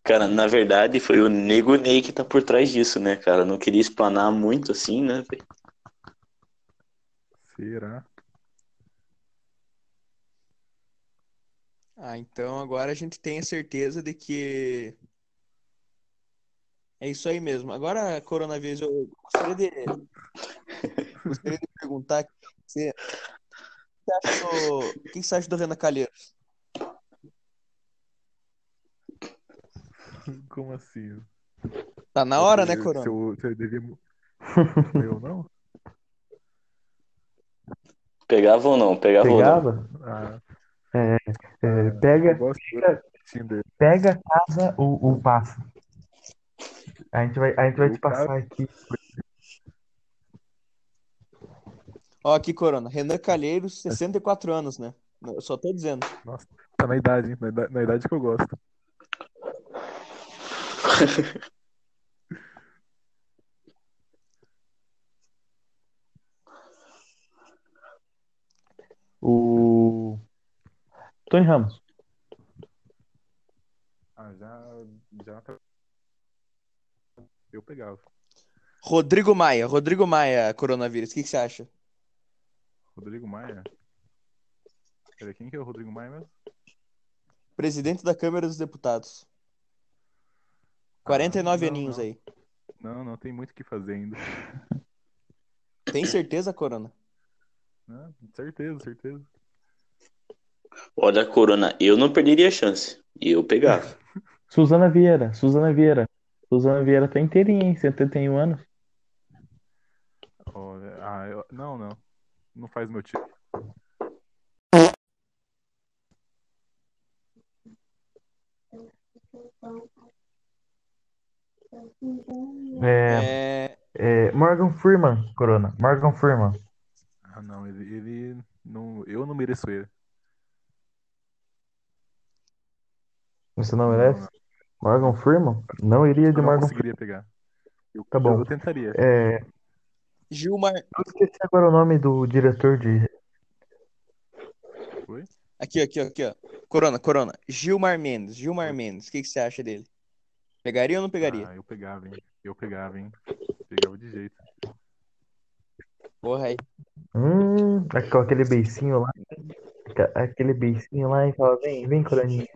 Cara, na verdade foi o Nego Ney que tá por trás disso, né, cara? Não queria explanar muito assim, né? velho? Será? Ah, então agora a gente tem a certeza de que. É isso aí mesmo. Agora, coronavírus, eu gostaria de, gostaria de perguntar aqui pra você. O que você acha do, o que você acha do Renan Calheiros? Como assim? Tá na hora, né, Se Corona? eu, se eu devia... eu não? Pegava ou não? Pegava, ou não? pegava? Ah, É, pega, gosto pega, pega, casa ou, ou passa. A gente vai, a gente vai te passar aqui. Ó, aqui, Corona. Renan Calheiros, 64 anos, né? Eu só tô dizendo. Nossa, tá na idade, hein? Na idade, na idade que eu gosto. O Tony Ramos. Ah, já, já tá- eu pegava. Rodrigo Maia. Rodrigo Maia, coronavírus. O que que você acha? Rodrigo Maia. Peraí, quem que é o Rodrigo Maia mesmo? Presidente da Câmara dos Deputados. 49 Ah, não, aninhos não. aí. Não, não tem muito o que fazer ainda. Tem certeza, Corona? Não, certeza, certeza. Olha, Corona, eu não perderia a chance. E eu pegava. Suzana Vieira. Suzana Vieira. Suzana Vieira tá inteirinha, hein? 71 anos. Olha, ah, eu- não, não. Não faz meu tipo. É, É... é, Morgan Freeman, Corona. Morgan Freeman. Ah, não, ele, ele não, eu não mereço ele. Você não merece? Morgan Freeman? Não iria Eu de não Morgan Freeman. conseguiria pegar. Eu, Tá bom. eu tentaria. É, Gilmar. eu esqueci agora o nome do diretor de. Aqui, aqui, aqui, ó. Corona, Corona. Gilmar Mendes. Gilmar Mendes. O que que você acha dele? Pegaria ou não pegaria? Ah, eu pegava, hein? Eu pegava, hein? Pegava de jeito. Porra aí. Hum, com aquele beicinho lá. Aquele beicinho lá e fala: vem, vem, Coroninha.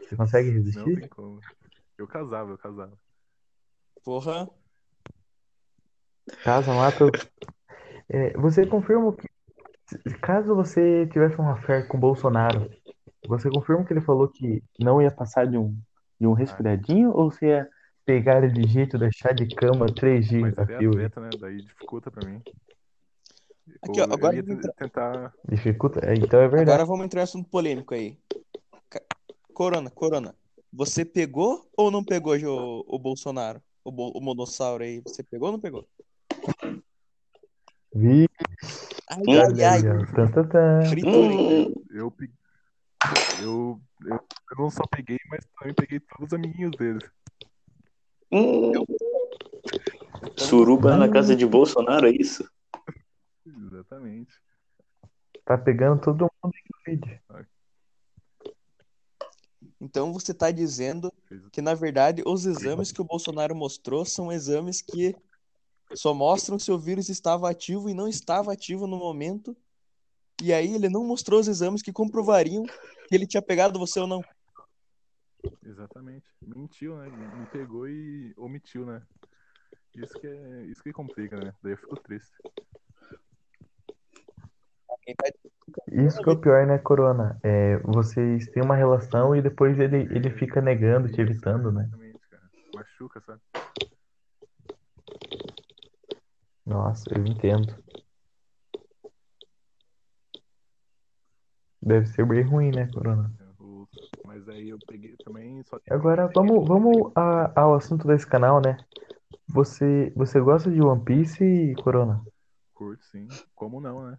Você consegue Não resistir? tem como. Eu casava, eu casava. Porra. Casa, mata. É, você confirma que, caso você tivesse uma fé com o Bolsonaro, você confirma que ele falou que não ia passar de um, de um resfriadinho ou você ia pegar ele de jeito, deixar de cama três dias Mas a ele é fio? atleta, né? Daí dificulta pra mim. Aqui, ó, agora eu entrar- tentar. Dificulta? É, Então é verdade. Agora vamos entrar em assunto polêmico aí. Corona, Corona. Você pegou ou não pegou o, o Bolsonaro? O, Bo- o monossauro aí. Você pegou ou não pegou? Vi, Ai, ai, ai. Tan, tan, tan. Fritou? Hum, Eu, pe- eu, eu, eu não só peguei, mas também peguei todos os amiguinhos deles. hum. Suruba na casa de Bolsonaro, é isso? Exatamente. Tá pegando todo mundo no vídeo. Então você tá dizendo que, na verdade, os exames que o Bolsonaro mostrou são exames que só mostram se o vírus estava ativo e não estava ativo no momento. E aí ele não mostrou os exames que comprovariam que ele tinha pegado você ou não. Exatamente. Mentiu, né? Me pegou e omitiu, né? Isso que é, isso que complica, né? Daí eu fico triste. Isso que é o pior, né, Corona? É, vocês têm uma relação e depois ele, ele fica negando, te evitando, né? Exatamente, cara. Machuca, sabe? Nossa, eu entendo. Deve ser bem ruim, né, Corona? O- Mas aí eu peguei também só. Agora vamos, vamos a- ao assunto desse canal, né? Você, você gosta de One Piece, Corona? Curto, sim. Como não, né?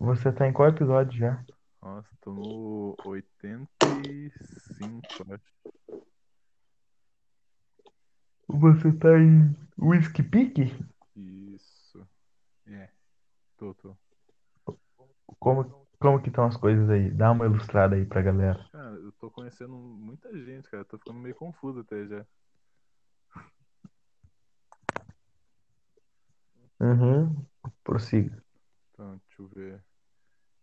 Você tá em qual episódio já? Nossa, tô no 85, eu acho. Você tá em Whiskey Peak? Isso. É. Tô, tô. Como, como que estão as coisas aí? Dá uma ilustrada aí pra galera. Cara, eu tô conhecendo muita gente, cara. Tô ficando meio confuso até já. Uhum. Prossiga. Então, deixa eu ver.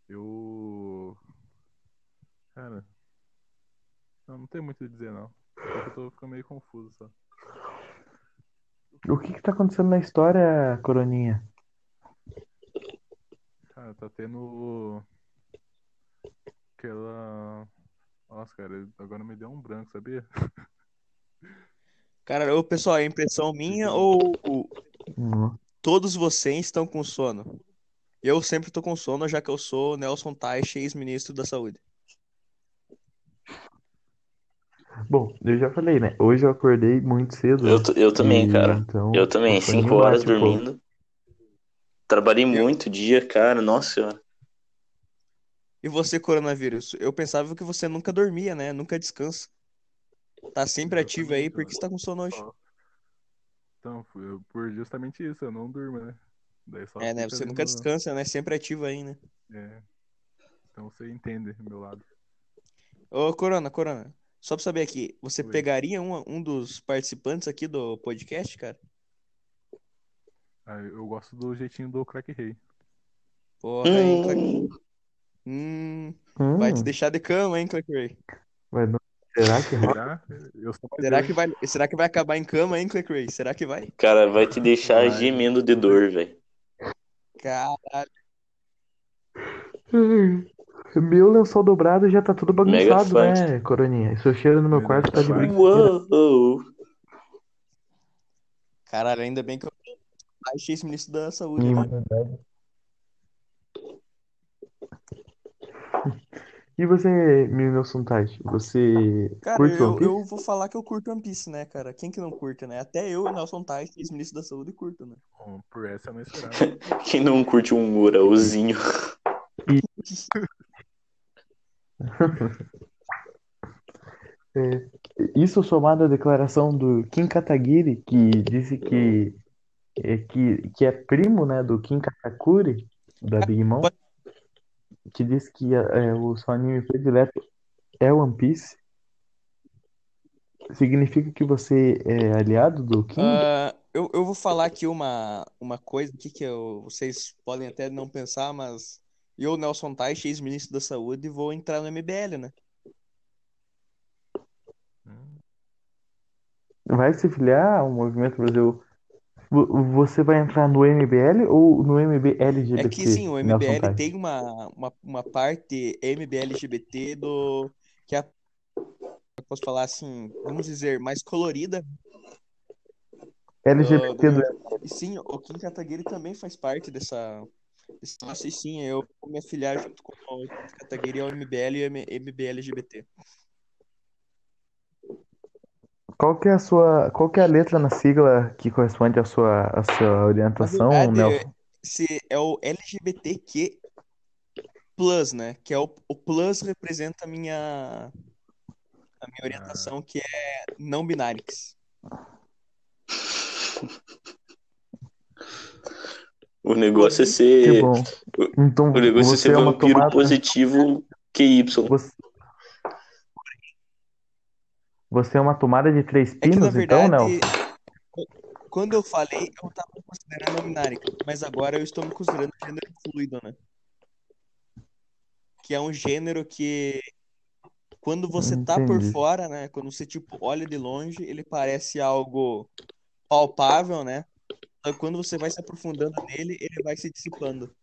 Eu. Cara. Não, não tem muito o que dizer, não. Só que eu tô ficando meio confuso só. O que que tá acontecendo na história, Coroninha? Tá tendo. Aquela. Nossa, cara, agora me deu um branco, sabia? Cara, ô pessoal, é impressão minha ou Hum. todos vocês estão com sono? Eu sempre tô com sono, já que eu sou Nelson Teich, ex-ministro da Saúde. Bom, eu já falei, né? Hoje eu acordei muito cedo. Eu, t- eu também, E, cara. Então, Eu também, o soninho cinco horas bate pouco. dormindo. Trabalhei muito dia, cara. Nossa senhora. E você, coronavírus? Eu pensava que você nunca dormia, né? Nunca descansa. Tá sempre ativo aí, por que você tá com sono hoje? Então, eu- por justamente isso, eu não durmo, né? Daí só É, né? Você nunca descansa, né? Sempre ativo aí, né? É. Então você entende meu lado. Ô, Corona, Corona, só pra saber aqui, você Oi. pegaria um, um dos participantes aqui do podcast, cara? Ah, eu gosto do jeitinho do Crack Rei. Porra, hein? Hum, Hum, Hum, vai te deixar de cama, hein, Clark Ray? vai dar- Será que rola? Será? Que vai, será que vai acabar em cama, hein, Clark Ray? Será que vai? cara, vai te deixar Vai. gemendo de dor, velho. Caralho. Hum, Meu lençol dobrado já tá tudo bagunçado, né, Coroninha? E seu cheiro no meu quarto tá de brincadeira. Uou! Caralho, ainda bem que eu achei esse ministro da saúde, Sim, né? verdade. E você, Milson Tati, você Cara, curte eu, One Piece? eu vou falar que eu curto One Piece, né, cara? Quem que não curte, né? Até eu, Nelson Tais, ex-ministro da saúde, curto, né? Bom, por essa eu não esperava. Quem não curte um muralzinho? É, isso somado à declaração do Kim Kataguiri, que disse que é, que, que é primo, né, do Kim Katakuri, da Big Mom, que disse que é, o seu anime predileto é One Piece. Significa que você é aliado do Kim? Ah, eu, eu vou falar aqui uma, uma coisa aqui que eu, vocês podem até não pensar, mas eu, Nelson Tais, ex-ministro da saúde, vou entrar no MBL, né? Vai se filiar ao Movimento Brasil? Vo- Você vai entrar no MBL ou no MBLGBT? É que sim, o MBL tem uma, uma, uma parte MBLGBT do que é, a- posso falar assim, vamos dizer, mais colorida. LGBT do E sim, o Kim Kataguiri também faz parte dessa e sim, eu vou me afiliar junto com o Kataguiri ao MBL e MBLGBT. Qual que é a sua, qual que é a letra na sigla que corresponde à sua, à sua Na orientação, verdade, Nelson? se é o LGBTQ plus, né? Que é o, o plus representa a minha a minha orientação, que é não binários. O negócio é Que ser. bom. Então O negócio é você ser é uma vampiro tomada, positivo QY. você, você é uma tomada de três É que, na pinos, então, verdade, Nelson? quando eu falei, eu tava me considerando não binário, mas agora eu estou me considerando gênero fluido, né? Que é um gênero que, quando você tá por Entendi. fora, né? Quando você, tipo, olha de longe, ele parece algo palpável, né? Que quando você vai se aprofundando nele, ele vai se dissipando.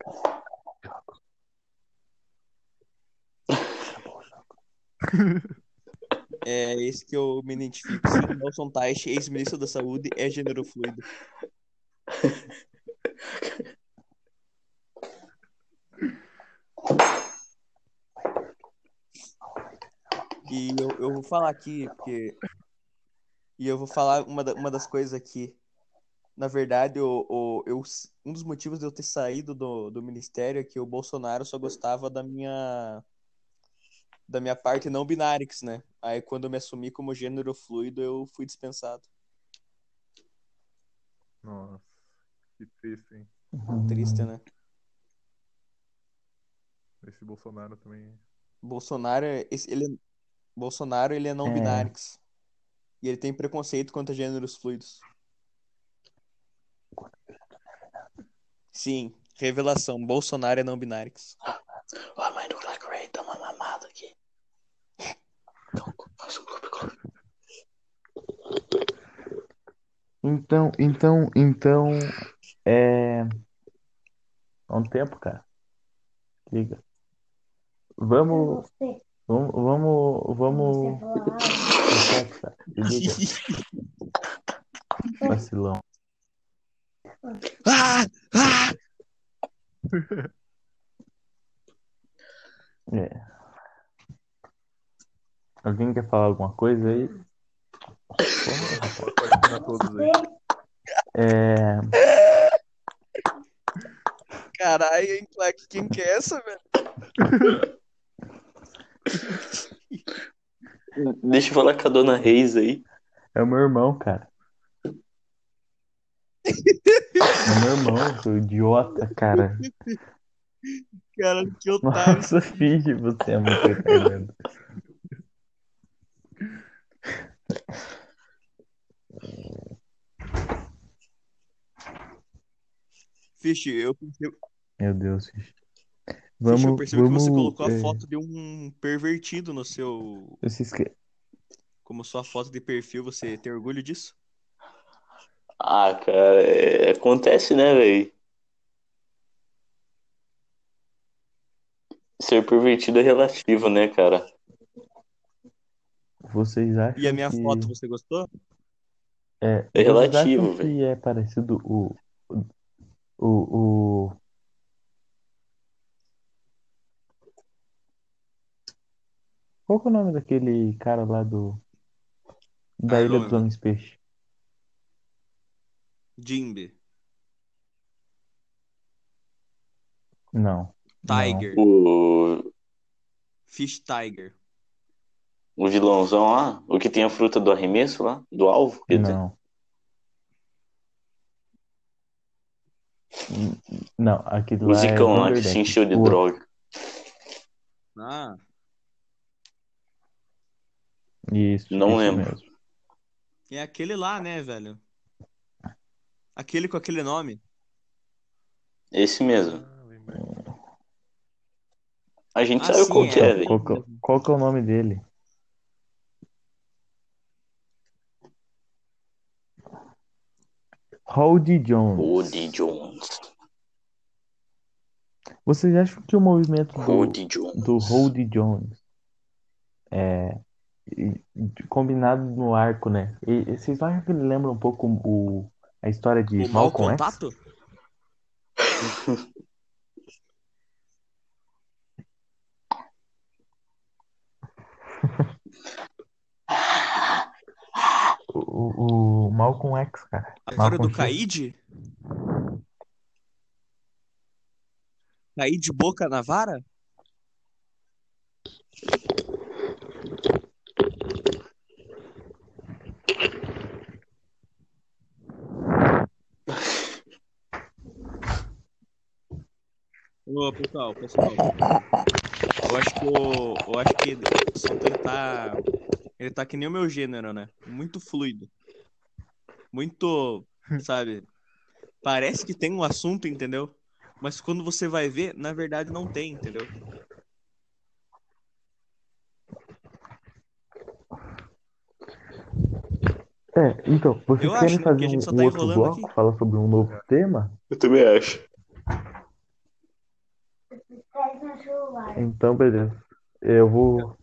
É esse que eu me identifico. Sim, Nelson Teich, ex-ministro da Saúde, é gênero fluido. E eu, eu vou falar aqui, porque. E eu vou falar uma, da- uma das coisas aqui. Na verdade, o, o, eu, um dos motivos de eu ter saído do, do ministério é que o Bolsonaro só gostava da minha. Da minha parte não binárix, né? Aí quando eu me assumi como gênero fluido, eu fui dispensado. Nossa, que triste, hein? Triste, né? Esse Bolsonaro também. Bolsonaro, é- esse- ele, é- Bolsonaro, ele é não É. binárix. E ele tem preconceito contra gêneros fluidos. Sim, revelação. Bolsonaro é não binárix. Ó, a mãe do Black Ray dá uma mamada aqui. Então, faz um clube, clube. Então, então, então, é. Há um tempo, cara. Liga. Vamos, Você, vamos, vamos, vamos. Liga, vacilão. Ah! Ah! É. Alguém quer falar alguma coisa aí? Pode participar todos aí. É. Caralho, hein, Clark? Quem que é essa, velho? Deixa eu falar com a dona Reis aí. É o meu irmão, cara. É meu irmão, seu idiota, cara. Cara, que otário. Nossa, filho, você é muito Fish, eu percebo, Meu Deus, filho. Fish, eu Vamos, percebo vamos. que você colocou a é, foto de um pervertido no seu. eu se esque... Como sua foto de perfil, você tem orgulho disso? Ah, cara, é- acontece, né, velho? Ser pervertido é relativo, né, cara? Vocês acham E a minha que... foto, você gostou? É, É relativo, acham que é parecido o, o, o, Qual que é o nome daquele cara lá do da Ilha dos. Homens Peixe? Jimby. Não. Tiger. O, Fish Tiger. o vilãozão lá, o que tem a fruta do arremesso lá, do alvo, quer dizer. Não. Não, aquele O lá é Zicão lá que se encheu de O droga. Ah, Isso, Não isso lembro. mesmo. é aquele lá, né, velho? Aquele com aquele nome. Esse mesmo. Ah. A gente Ah, sabe sim, qual que é. é, velho. Qual, que é- qual que é o nome dele? Holdy Jones. Rudy Jones. Vocês acham que o movimento do, Rudy Jones. do Holdy Jones é combinado no arco, né? E, e vocês não acham que ele lembra um pouco o, a história de O mau Malcolm X? contato? O, o, o Malcolm X, cara. A do Malcolm X. Caid? Cair de boca na vara? Ô, pessoal, pessoal. Eu acho que o. Eu acho que o assunto ele tá. Tá que nem o meu gênero, né? Muito fluido. Muito, sabe? Parece que tem um assunto, entendeu? Mas quando você vai ver, na verdade não tem, entendeu? É, então, vocês Eu querem acho, né, fazer que um, só um tá outro bloco, aqui. falar sobre um novo tema? Eu também acho. Traz no celular. Então, beleza. Eu vou.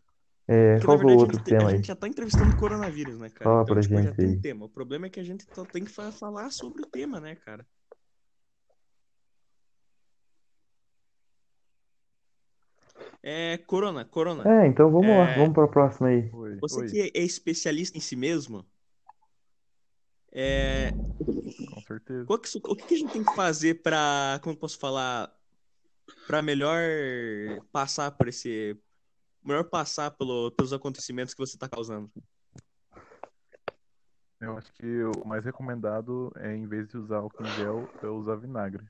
É, Porque, qual é o verdade, a outro gente, tem- a tema aí? gente já tá entrevistando o coronavírus, né, cara? Fala então, pra tipo, já gente tem um aí. tema. O problema é que a gente só tem que fa- falar sobre o tema, né, cara? É, Corona, Corona. É, então vamos lá, É. vamos pra próxima aí. Oi, Você oi, que é especialista em si mesmo, é, com certeza. qual que o que que a gente tem que fazer pra, como eu posso falar, pra melhor passar por esse, melhor passar pelo- pelos acontecimentos que você tá causando? Eu acho que o mais recomendado é, em vez de usar álcool em gel, é usar vinagre.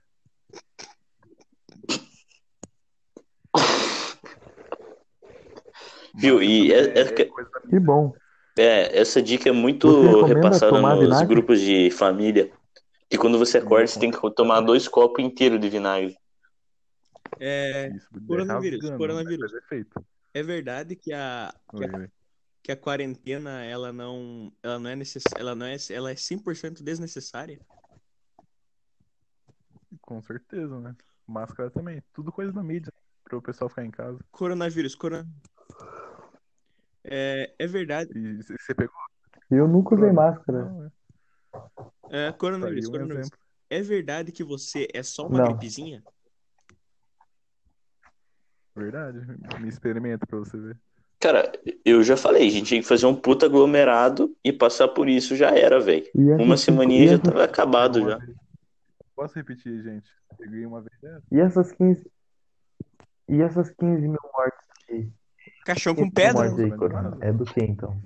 Viu? E é- também é que- bom. É, essa dica é muito repassada nos vinagre? grupos de família. Que quando você acorda, você tem que tomar dois copos inteiros de vinagre. É, Isso, é Coronavírus, rasgando, coronavírus. faz efeito. É verdade que a, que a, que a quarentena, ela não, ela não é necess, ela não é, ela é 100% desnecessária? Com certeza, né? Máscara também. Tudo coisa da mídia. Para o pessoal ficar em casa. Coronavírus, corona... É, é verdade, E você pegou? Eu nunca usei máscara. Não, é. é, coronavírus, um coronavírus. exemplo. É verdade que você é só uma Não. gripezinha? Verdade. Me experimenta pra você ver. Cara, eu já falei, a gente tinha que fazer um puta aglomerado e passar por isso já era, velho. Uma semaninha já tava acabado já. Posso repetir, gente? Peguei uma vez dessa. E essas 15. E essas 15 mil mortes aí? Caixão com 15 pedra? aí, né? Corona. É do que então?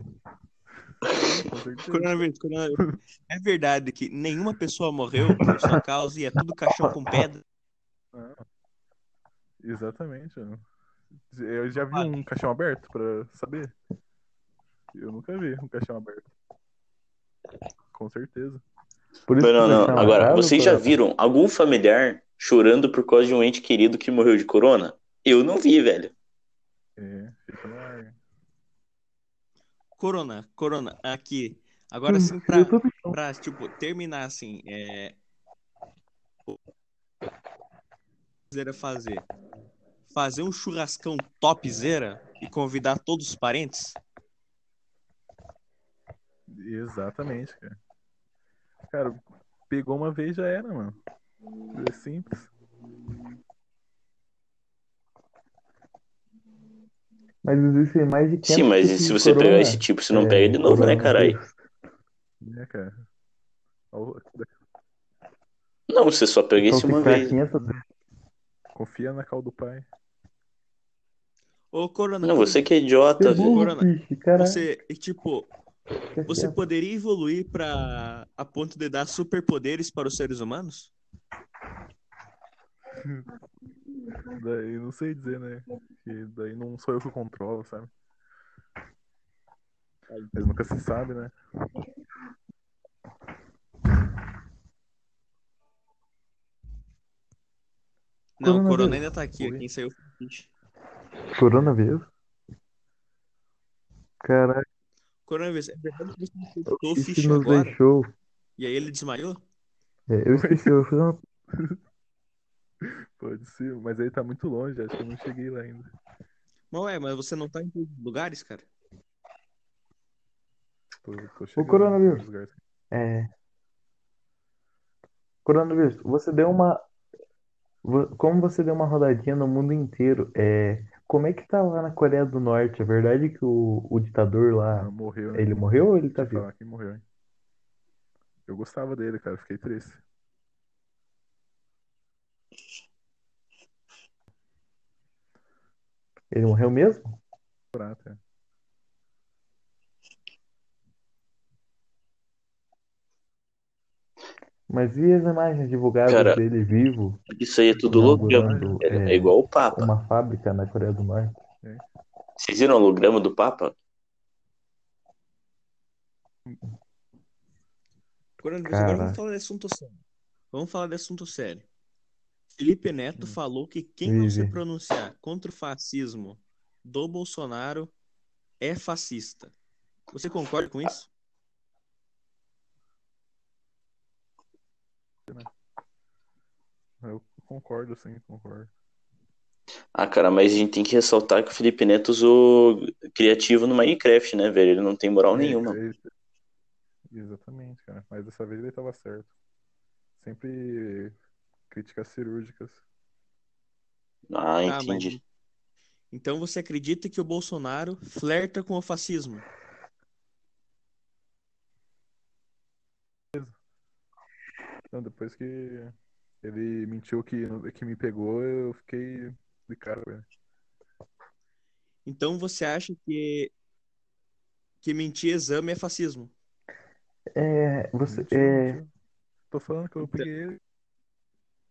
Coronavírus, coronavírus. É verdade que nenhuma pessoa morreu por sua causa e é tudo caixão com pedra? Exatamente. Eu já vi um caixão aberto pra saber. Eu nunca vi um caixão aberto. Com certeza. Por isso Não, não, Agora, vocês já viram algum familiar chorando por causa de um ente querido que morreu de corona? Eu não vi, velho. É, fica no ar. Corona, corona, aqui. Agora Hum, sim, pra, pra tipo, terminar assim, é. o que Zera fazer? Fazer um churrascão topzera e convidar todos os parentes? Exatamente, cara. Cara, pegou uma vez já era, mano. É simples. Mas existem mais de 500 Sim, mas se você corona. pegar esse tipo, você não É, pega de novo, né, caralho? Né, cara? Não, você só pega Então, esse se uma vez. 500 vezes. Confia na cal do pai. Ô, Corona, Não, você que é idiota, é velho. Corona, caralho. você, e, tipo, você quieto. poderia evoluir pra a ponto de dar superpoderes para os seres humanos? Daí não sei dizer, né? Que daí não sou eu que controlo, sabe? Mas nunca se sabe, né? Não, o. Corona ainda tá aqui. Oi. Quem saiu foi o Pitch. Coronavírus? Caralho, Coronavírus, é verdade que você infectou o o Fish nos agora? deixou. E aí ele desmaiou? É, eu esqueci, eu fiz uma Pode ser, mas aí tá muito longe, acho que eu não cheguei lá ainda. Mas ué, mas você não tá em todos os lugares, cara? Tô, tô chegando coronavírus. É. Coronavírus, você deu uma. Como você deu uma rodadinha no mundo inteiro, é... como é que tá lá na Coreia do Norte? É verdade que o, o ditador Ah, lá, morreu, né? ele morreu ou ele tá Deixa eu vivo? falar quem morreu, hein? Eu gostava dele, cara, fiquei triste. Ele morreu mesmo? Prata. Mas e as imagens divulgadas Cara, dele vivo, Isso aí é tudo holograma. É, é, é igual o Papa. uma fábrica na Coreia do Norte? Vocês viram o holograma do Papa? Agora Cara. vamos falar de assunto sério. Vamos falar de assunto sério. Felipe Neto falou que quem não se Vive. pronunciar contra o fascismo do Bolsonaro é fascista. Você concorda com isso? Eu concordo, sim, concordo. Ah, cara, mas a gente tem que ressaltar que o Felipe Neto usou criativo no Minecraft, né, velho? Ele não tem moral nenhuma. É, é, Exatamente, cara. Mas dessa vez ele tava certo. Sempre críticas cirúrgicas. Ah, Ah, mas entendi. Então você acredita que o Bolsonaro flerta com o fascismo? Então, depois que ele mentiu que, que me pegou, eu fiquei de cara, velho. Então você acha que que mentir exame é fascismo? É, você, é. Tô falando que eu Então- peguei ele.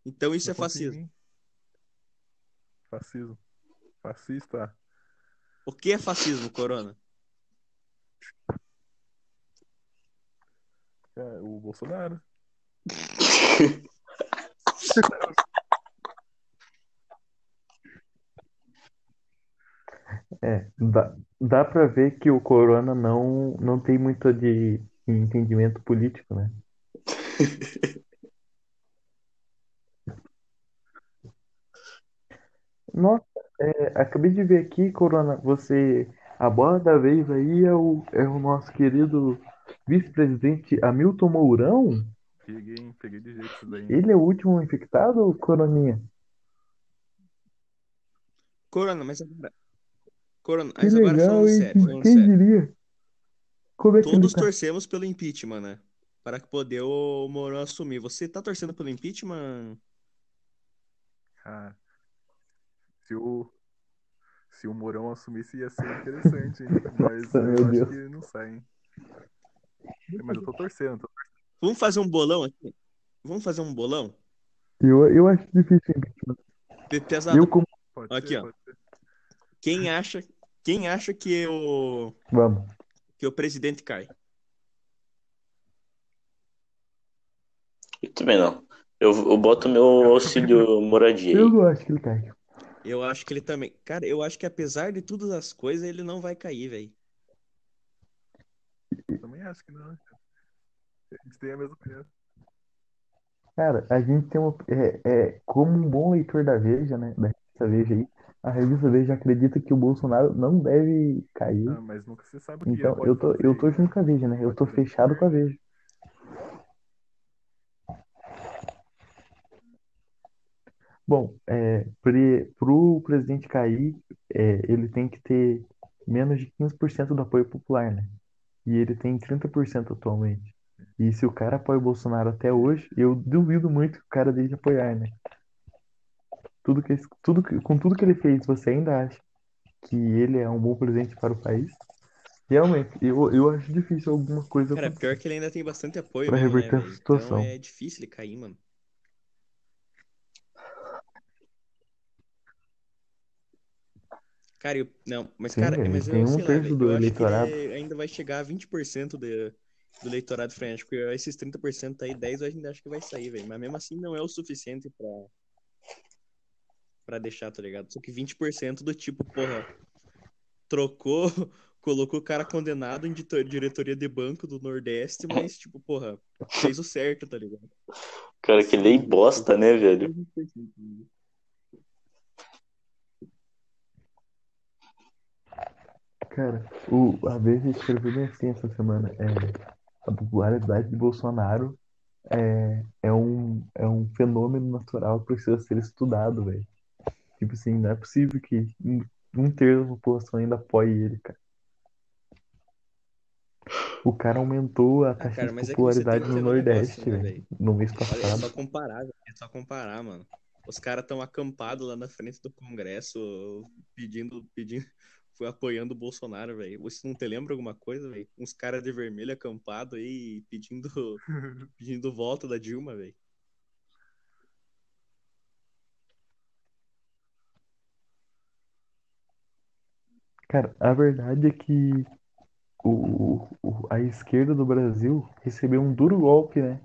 Então isso é confia em fascismo. Fascismo. Fascista. O que é fascismo, Corona? É, o Bolsonaro. é, dá, dá pra ver que o Corona não, não tem muito de entendimento político, né? Nossa, é, acabei de ver aqui, Corona, você, a bola da vez aí é o, é o nosso querido vice-presidente Hamilton Mourão? Peguei, hein? Peguei de jeito isso daí. Ele é o último infectado, Coroninha? Corona, mas agora. Corona, Que mas agora legal, falando hein? sério, falando Quem sério. diria? Como é que Todos tá? torcemos pelo impeachment, né? Para que poder o Mourão assumir. Você tá torcendo pelo impeachment? Ah, se o, se o Mourão assumisse ia ser interessante, hein? Mas Nossa, eu meu acho Deus. que não sai, hein? Mas eu tô torcendo. Tô... Vamos fazer um bolão aqui? Vamos fazer um bolão? Eu, eu acho difícil impeachment. Pe- Pesado. Eu como. Pode Aqui, ser, ó. Quem acha, quem acha que o, Vamos. que o presidente cai? Eu também não. Eu, eu boto meu auxílio moradia Eu aí. não acho que ele cai. Eu acho que ele também. Cara, eu acho que apesar de todas as coisas, ele não vai cair, velho. Eu também acho que não. A gente tem a mesma opinião. Cara, a gente tem uma. É, é, como um bom leitor da Veja, né? Da revista Veja aí, a revista Veja acredita que o Bolsonaro não deve cair. Ah, mas nunca se sabe o que Então, eu tô, fazer. eu tô junto com a Veja, né? Eu tô fechado com a Veja. Bom, é, pre, pro presidente cair, é, ele tem que ter menos de 15% do apoio popular, né? E ele tem 30% atualmente. E se o cara apoia o Bolsonaro até hoje, eu duvido muito que o cara deixe de apoiar, né? Tudo que, tudo com tudo que ele fez, você ainda acha que ele é um bom presidente para o país? Realmente, eu, eu acho difícil alguma coisa Cara, pior que ele ainda tem bastante apoio Pra mesmo, né, reverter essa velho? situação. Então é difícil ele cair, mano. Cara, eu... não, mas Sim, cara, mas tem eu um sei lá, terço do eu acho que eleitorado. ele ainda vai chegar a 20% de, do eleitorado frenético, porque esses 30% aí, 10 eu ainda acho que vai sair, velho, mas mesmo assim não é o suficiente pra, pra deixar, tá ligado? Só que 20% do tipo, porra, trocou, colocou o cara condenado em dito- diretoria de banco do Nordeste, mas, tipo, porra, fez o certo, tá ligado? Cara, que lei bosta, né, velho? Cara, o, a Veja escreveu bem assim essa semana. É, a popularidade de Bolsonaro é, é, um, é um fenômeno natural que precisa ser estudado, velho. Tipo assim, não é possível que um, terço da população ainda apoie ele, cara. O cara aumentou a taxa cara, de é popularidade que no ter um Nordeste, negócio, né, velho, no mês Olha, é só passado. comparar, é só comparar, mano. Os caras estão acampados lá na frente do Congresso, pedindo, pedindo, foi apoiando o Bolsonaro, velho. Você não te lembra alguma coisa, velho? Uns caras de vermelho acampado aí pedindo, pedindo volta da Dilma, velho. Cara, a verdade é que o, o- a esquerda do Brasil recebeu um duro golpe, né?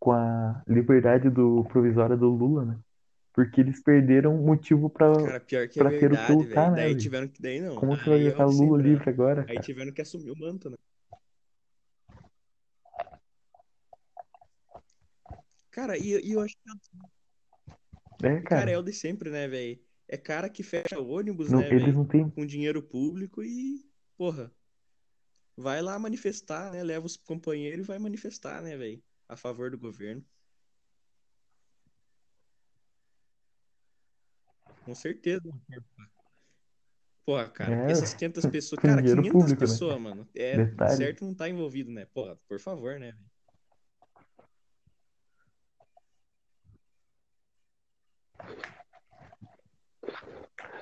Com a liberdade do provisória do Lula, né? Porque eles perderam motivo pra. Cara, pior que é pra ter o velho. né, Daí tiveram que. Daí não. Como que vai Aí é deixar o Lula né? livre agora, Aí cara? tiveram que assumir o manto, né? Cara, e, e eu acho que É, Cara, é cara. o de sempre, né, velho? É cara que fecha ônibus, Não, né, eles não têm. Com dinheiro público e, porra, vai lá manifestar, né? Leva os companheiros e vai manifestar, né, velho? A favor do governo. Com certeza. Porra, cara, É, essas 500 pessoas. Cara, dinheiro 500 público, né? pessoas, mano. É, Detalhe. certo não tá envolvido, né? Porra, por favor, né?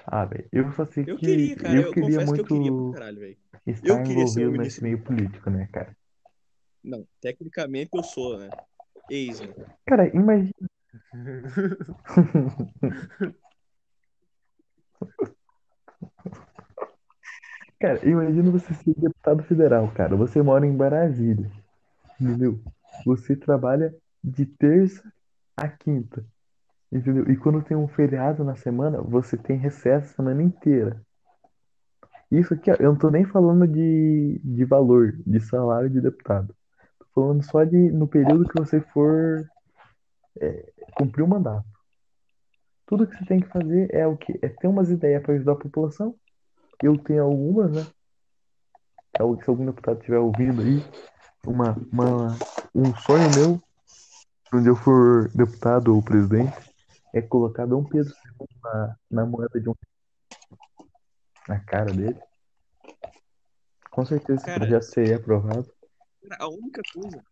Ah, velho, eu só sei Eu que queria, cara. eu Eu, queria confesso que eu queria pra muito caralho, velho. estar eu queria ser o envolvido nesse meio político, né, cara? Não, tecnicamente eu sou, né? Ex, né? Cara, imagina. Cara, imagina você ser deputado federal, cara. Você mora em Brasília, entendeu? Você trabalha de terça a quinta, entendeu? E quando tem um feriado na semana, você tem recesso a semana inteira. Isso aqui, eu não tô nem falando de, de valor, de salário de deputado. Tô falando só de no período que você for é, cumprir o mandato. Tudo que você tem que fazer é o quê? É ter umas ideias para ajudar a população. Eu tenho algumas, né? Se al- se algum deputado estiver ouvindo aí, uma, uma, um sonho meu, quando eu for deputado ou presidente, é colocar Dom Pedro II na, na moeda de um na cara dele. Com certeza Cara, projeto seria aprovado. A única coisa.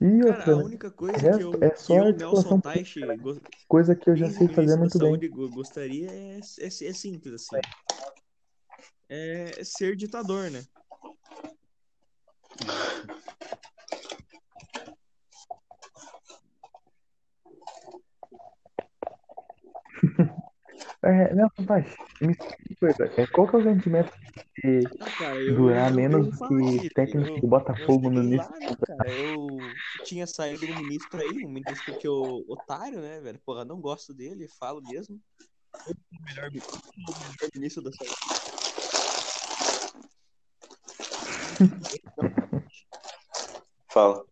E Cara, outra, a né? única coisa que eu, é que só eu, articulação Nelson Teich, go- Coisa que eu já sei fazer muito bem. Gostaria é, é, é simples, assim. É ser ditador, né? É, Nelson Paes, me explica uma coisa. É, qual que é o sentimento cara, eu, durar eu, menos do que técnico eu, do Botafogo no início? né, cara? Eu tinha saído um ministro aí, um ministro que eu, otário, né, velho? Porra, não gosto dele, falo mesmo. O melhor, melhor ministro da saúde. Fala.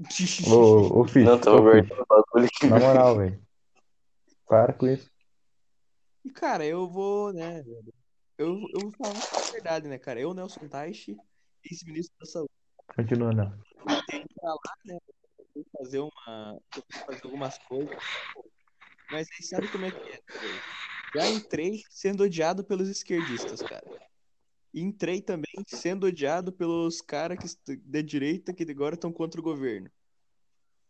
Ô, ô, Fish, Não, tava ô, Fish, guardando o bagulho aqui. na moral, velho. Para com isso. E, cara, eu vou, né, velho? Eu, eu vou falar a verdade, né, cara? Eu, Nelson Teich, ex-ministro da saúde, Continua, não. tenho que pra lá, né? Fazer uma. fazer algumas coisas. Mas aí sabe como é que é, velho? Já entrei sendo odiado pelos esquerdistas, cara. E entrei também sendo odiado pelos caras da direita que agora estão contra o governo.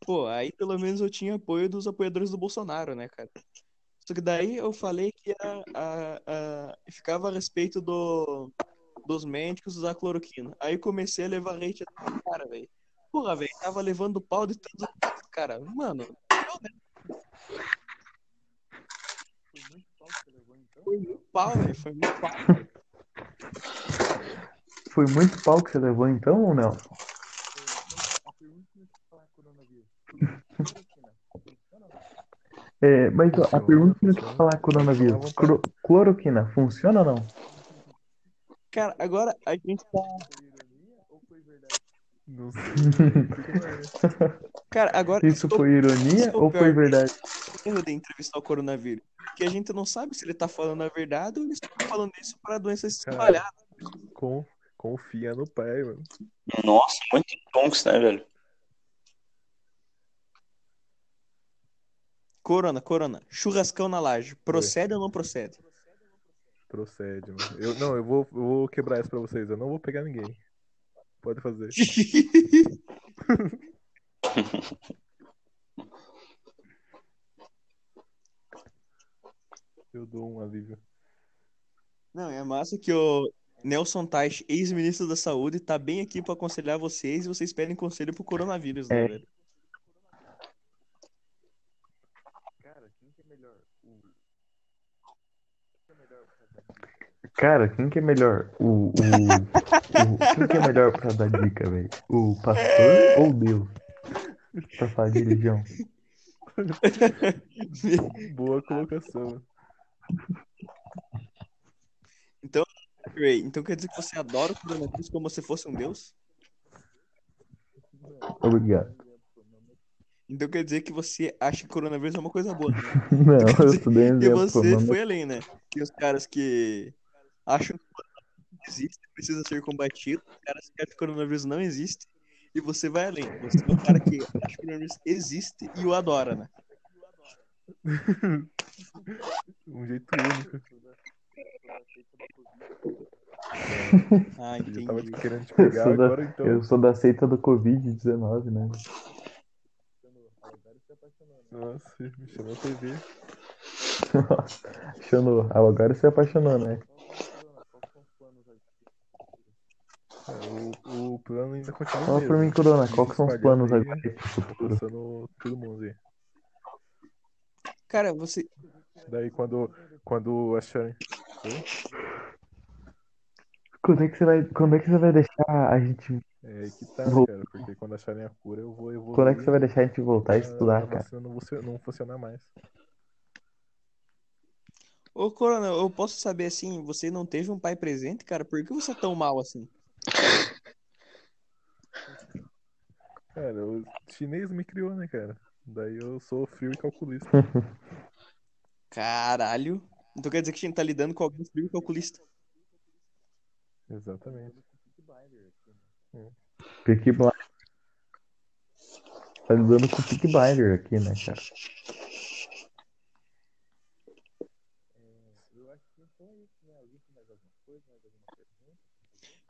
Pô, aí pelo menos eu tinha apoio dos apoiadores do Bolsonaro, né, cara? Só que daí eu falei que a, a, a- ficava a respeito do, dos médicos usar cloroquina. Aí comecei a levar leite do cara, velho. Porra, velho, tava levando pau de tanto cara. Mano, né? Foi muito pau, velho. Foi muito pau. velho. Foi muito pau que você levou então, ou não? É, mas ó, a Funciona, pergunta que eu funciona. falar coronavírus, Funciona à cloro- cloroquina, funciona ou não? Cara, agora a gente tá. Não sei. velho. Cara, agora Isso eu tô foi ironia ou foi verdade? com erro de entrevistar o coronavírus. Porque a gente não sabe se ele tá falando a verdade ou ele está falando isso para doença se Cara. espalhar. Com- confia no pai, mano. Nossa, muito tonks, né, velho? Corona, corona. Churrascão na laje. Procede ou não procede? Procede, mano. Eu, não, eu vou, eu vou quebrar isso pra vocês. Eu não vou pegar ninguém. Pode fazer. Eu dou um alívio. Não, é massa que o Nelson Teich, ex-ministro da Saúde, tá bem aqui pra aconselhar vocês e vocês pedem conselho pro coronavírus, né, É. velho? Cara, quem que é melhor? O, o, o- quem que é melhor pra dar dica, velho? O pastor ou Deus? Pra falar de religião. Boa colocação. Ray, então quer dizer que você adora o coronavírus como se fosse um deus? Obrigado. Então quer dizer que você acha que coronavírus é uma coisa boa, né? Não, eu estudei um E você foi além, né? Tem os caras que acham que o coronavírus existe, precisa ser combatido, os caras que acham que o coronavírus não existe, e você vai além. Você é o cara que acha que o coronavírus existe e o adora, né? Um jeito único. Ah, Eu tava entendi. querendo te Eu pegar sou da, agora, então. eu sou da seita do Covid-19, né? Nossa, me chamou a TV. Apaixonou. Ah, agora você apaixonou, né? O, o plano ainda continua Fala pra mim, mesmo. Corona, qual que são os planos aí, agora aí pro futuro? alcançando todo mundo aí. Cara, você. Daí quando, quando acharem. Quando é que você vai, quando é que você vai deixar a gente, É aí que tá, Vou- cara. Porque quando acharem a cura, eu vou evoluir. quando é que você vai deixar a gente voltar a estudar, cara? não, não funcionar mais. Ô, Corona, eu posso saber assim, você não teve um pai presente, cara? Por que você é tão mal assim? Cara, o chinês me criou, né, cara? Daí eu sou frio e calculista. Caralho. Então quer dizer que a gente tá lidando com alguém frio e calculista. Exatamente. Peaky Blinders. Tá lidando com o Peaky Blinder aqui, né, cara?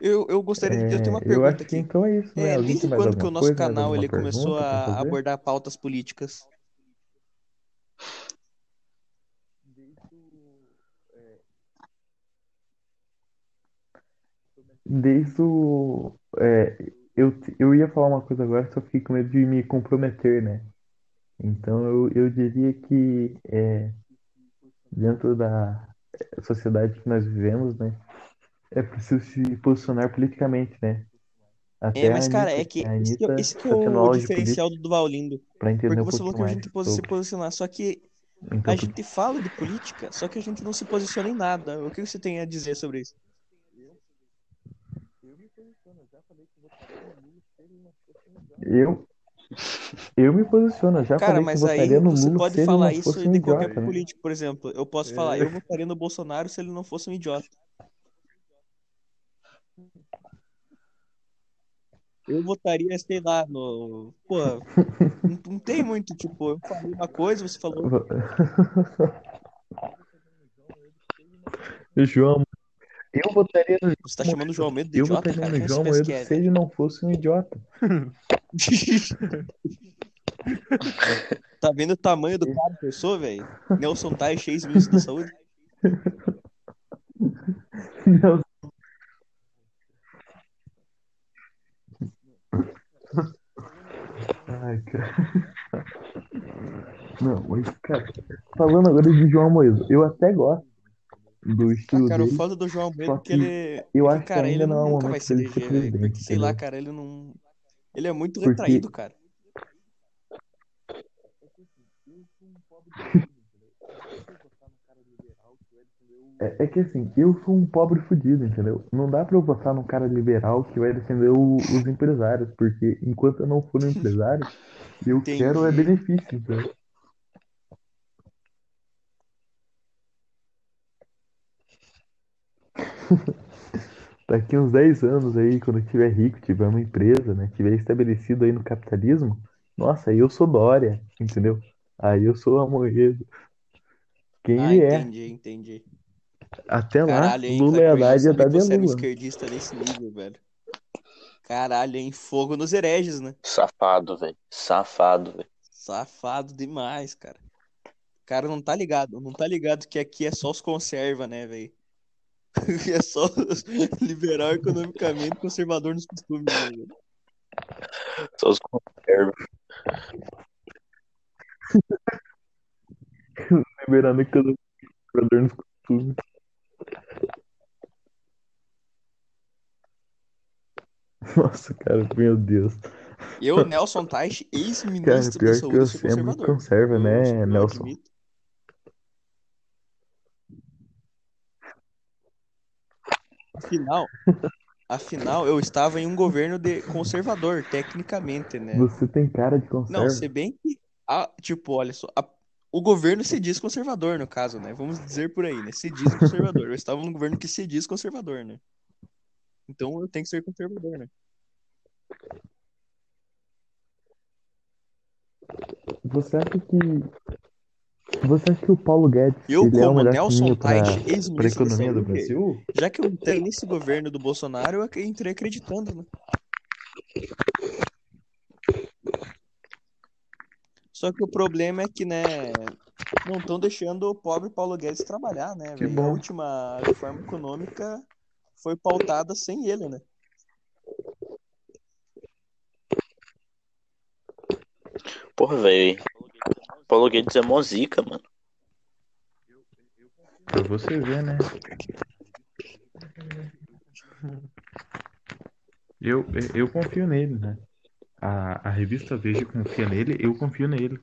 Eu, eu gostaria de eu tenho uma É, eu pergunta acho que aqui. então é isso, né? É, desde quando que o nosso coisa, canal ele começou pergunta a abordar pautas políticas? Desde o. é, eu, eu ia falar uma coisa agora, só fiquei com medo de me comprometer, né? Então eu, eu diria que é, dentro da sociedade que nós vivemos, né? É preciso se posicionar politicamente, né? Até É, mas cara, é Anitta, que a esse que, é- esse que é o de diferencial do entender Porque um você falou que a gente pode se sobre. posicionar, só que Então, a gente fala de política, só que a gente não se posiciona em nada. O que você tem a dizer sobre isso? eu, eu me posiciono, eu já Cara, falei que mas votaria aí no você pode falar isso um de qualquer idiota, né? político, por exemplo. Eu posso É. falar, eu votaria no Bolsonaro se ele não fosse um idiota. Eu votaria, sei lá, no. Pô, não, não tem muito, tipo, eu falei uma coisa, você falou. João, eu votaria no Você tá chamando o João Almeida de eu idiota, votaria cara? no João é, se ele não fosse um idiota. Tá vendo o tamanho do cara que eu sou, velho? Nelson Tais, ex-ministro da Saúde. Não. Ai, cara. Não, mas, cara, falando agora de João Moedo, eu até gosto do Ah, estilo cara, o dele. foda do João é que que ele. eu acho que, que cara, ainda ele não é o nunca vai momento se eleger, presidente, Porque, sei lá, entendeu? cara, ele não. Ele é muito Porque- retraído, cara. É, é que assim, eu sou um pobre fudido, entendeu? Não dá pra eu votar num cara liberal que vai defender o- os empresários, porque enquanto eu não for um empresário, eu Entendi. quero é benefício, entendeu? Daqui uns 10 anos aí, quando eu tiver rico, tiver uma empresa, né, tiver estabelecido aí no capitalismo, nossa, aí eu sou Dória, entendeu? Aí eu sou Amoedo. Quem Ah, ele é. entendi, entendi. Até lá, Caralho, hein, Lula e Cleber, eu Haddad não ia sabia dar que de você era um Lula. esquerdista nesse nível, velho. Caralho, hein? Fogo nos hereges, né? Safado, velho. Safado, velho. Safado demais, cara. O cara não tá ligado, não tá ligado que aqui é só os conserva, né, velho? É só os liberal economicamente, conservador nos costumes, né, velho? Só os conservas. Liberando cada jogador nos costumes. Nossa, cara, meu Deus. Eu, Nelson Teich, Cara, ex-ministro da pior que Saúde, sou você é conservador. conserva, Eu- né, eu Nelson? admito. Afinal, afinal, eu estava em um governo de conservador, tecnicamente, né? Você tem cara de Não, conserva. se bem que, a- tipo, olha só, a- o governo se diz conservador, no caso, né? Vamos dizer por aí, né? Se diz conservador. Eu estava num governo que se diz conservador, né? Então eu tenho que ser conservador, né? Você acha que Você acha que o Paulo Guedes Eu, é o como melhor Nelson a ex-ministro economia do Brasil? já que eu entrei nesse governo do Bolsonaro, eu entrei acreditando, né? Só que o problema é que, né, não estão deixando o pobre Paulo Guedes trabalhar, né, Que velho? A bom. última reforma econômica foi pautada sem ele, né? Porra, velho. Paulo Guedes é mó zica, mano. Pra você ver, né? Eu, eu confio nele, né? A, a revista Veja confia nele, eu confio nele.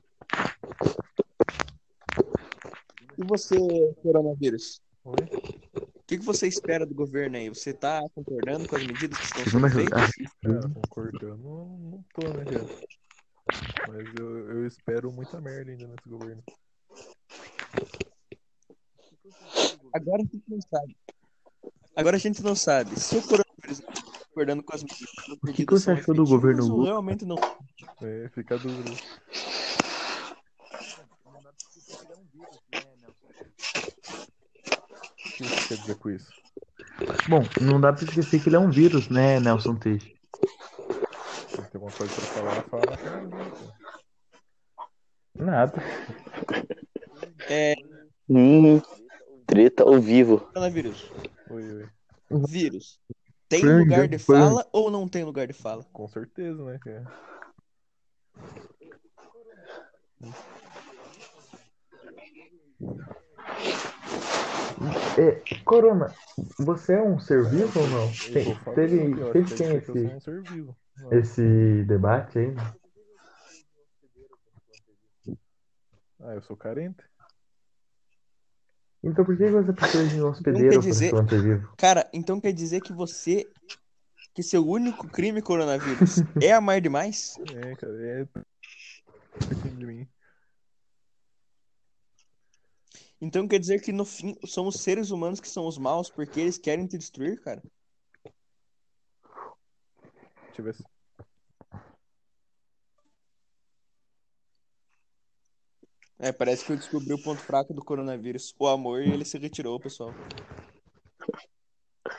E você, coronavírus? Oi? O que, que você espera do governo aí? Você tá concordando com as medidas que estão sendo feitas? a- Cara, concordando, não, tô, né, cara? Mas eu, eu espero muita merda ainda nesse governo. Agora a gente não sabe. Agora a gente não sabe. Se o coronavírus está concordando com as medidas, as o que, você são achou do governo ou Lula? realmente não. É, fica dúvida. O que você quer dizer com isso? Bom, não dá pra esquecer que ele é um vírus, né, Nelson Teixe? Se tem alguma coisa pra falar, fala pô. Nada. É, Hum, treta ao vivo. coronavírus. Oi, oi. Vírus. Tem lugar de fala ou não tem lugar de fala? Com certeza, né, cara? É, Corona, você é um ser vivo ou não? Tem- teve teve quer tem dizer que eu esse, um esse debate aí, né? Ah, eu sou carente? Então por que você precisa de um hospedeiro para dizer- se manter vivo? Cara, então quer dizer que você. Que seu único crime, coronavírus, é amar demais? É, cara, é. Pouquinho de mim. Então quer dizer que no fim são os seres humanos que são os maus porque eles querem te destruir, cara? Deixa eu ver É, parece que eu descobri o ponto fraco do coronavírus, o amor, e ele se retirou, pessoal.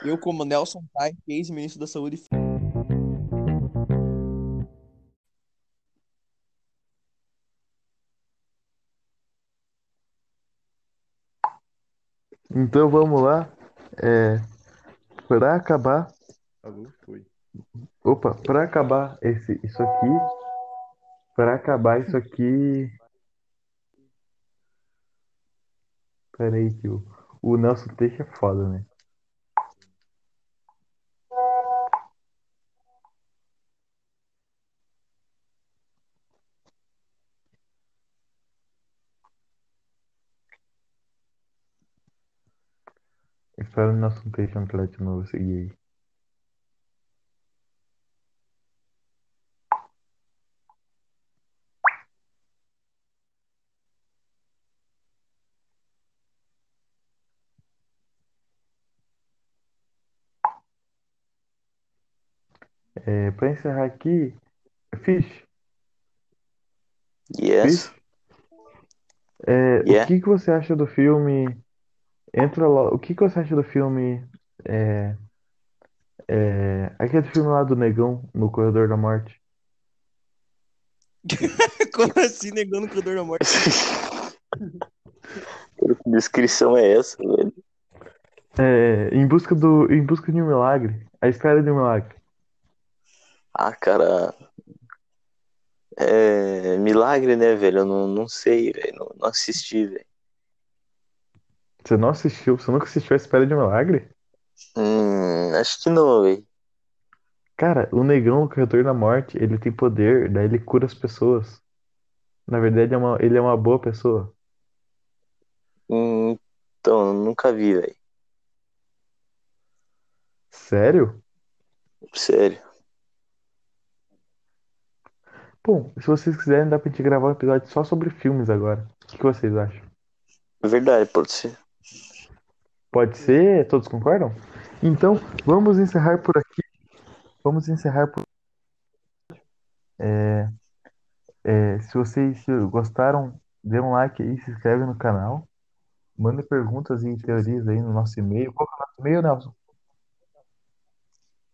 Eu, como Nelson Tai, ex-ministro da Saúde, Então vamos lá. É, para acabar, Alô? Opa, para acabar esse, isso aqui, para acabar isso aqui, peraí que o, o Nelson Teixe é foda, né? Espero o Nelson Teixe entrar de novo, seguir aí. É, para encerrar aqui, Fish, Yes. Fish, é, Yeah. o que que você acha do filme? Entra lá, o que que você acha do filme? É, é, aquele filme lá do Negão no Corredor da Morte. como assim negando o corredor da morte? Que descrição é essa, velho? É, em busca do, em busca de um milagre, a espera de um milagre. Ah, cara. É. Milagre, né, velho? Eu não, não sei, velho. Não, não assisti, velho. Você não assistiu? Você nunca assistiu a espera de um milagre? Hum, acho que não, velho. Cara, o Negão no Corredor da Morte, ele tem poder, daí ele cura as pessoas. Na verdade, é uma, ele é uma boa pessoa. Hum, então, eu nunca vi, velho. Sério? Sério. Bom, se vocês quiserem, dá pra gente gravar um episódio só sobre filmes agora. O que que vocês acham? É verdade, pode ser. Pode ser? Todos concordam? Então, vamos encerrar por aqui. Vamos encerrar por. É, é, se vocês gostaram dê um like aí, se inscreve no canal. Manda perguntas e teorias aí no nosso e-mail. Qual é o nosso e-mail, Nelson?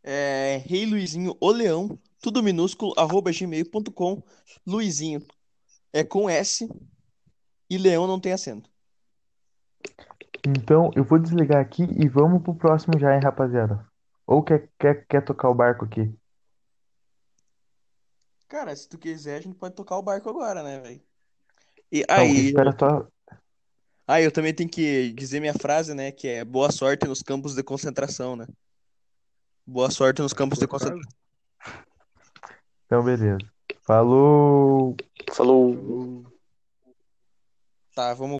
É Rei Luizinho o Leão, tudo minúsculo, arroba gmail.com. Luizinho é com S e Leão não tem acento. Então, eu vou desligar aqui e vamos pro próximo já, hein, rapaziada? Ou quer, quer, quer tocar o barco aqui? Cara, se tu quiser, a gente pode tocar o barco agora, né, velho? E Não, aí, espera só. ah, eu também tenho que dizer minha frase, né? Que é boa sorte nos campos de concentração, né? Boa sorte nos campos de concentração. Então, beleza. Falou! Falou. Tá, vamos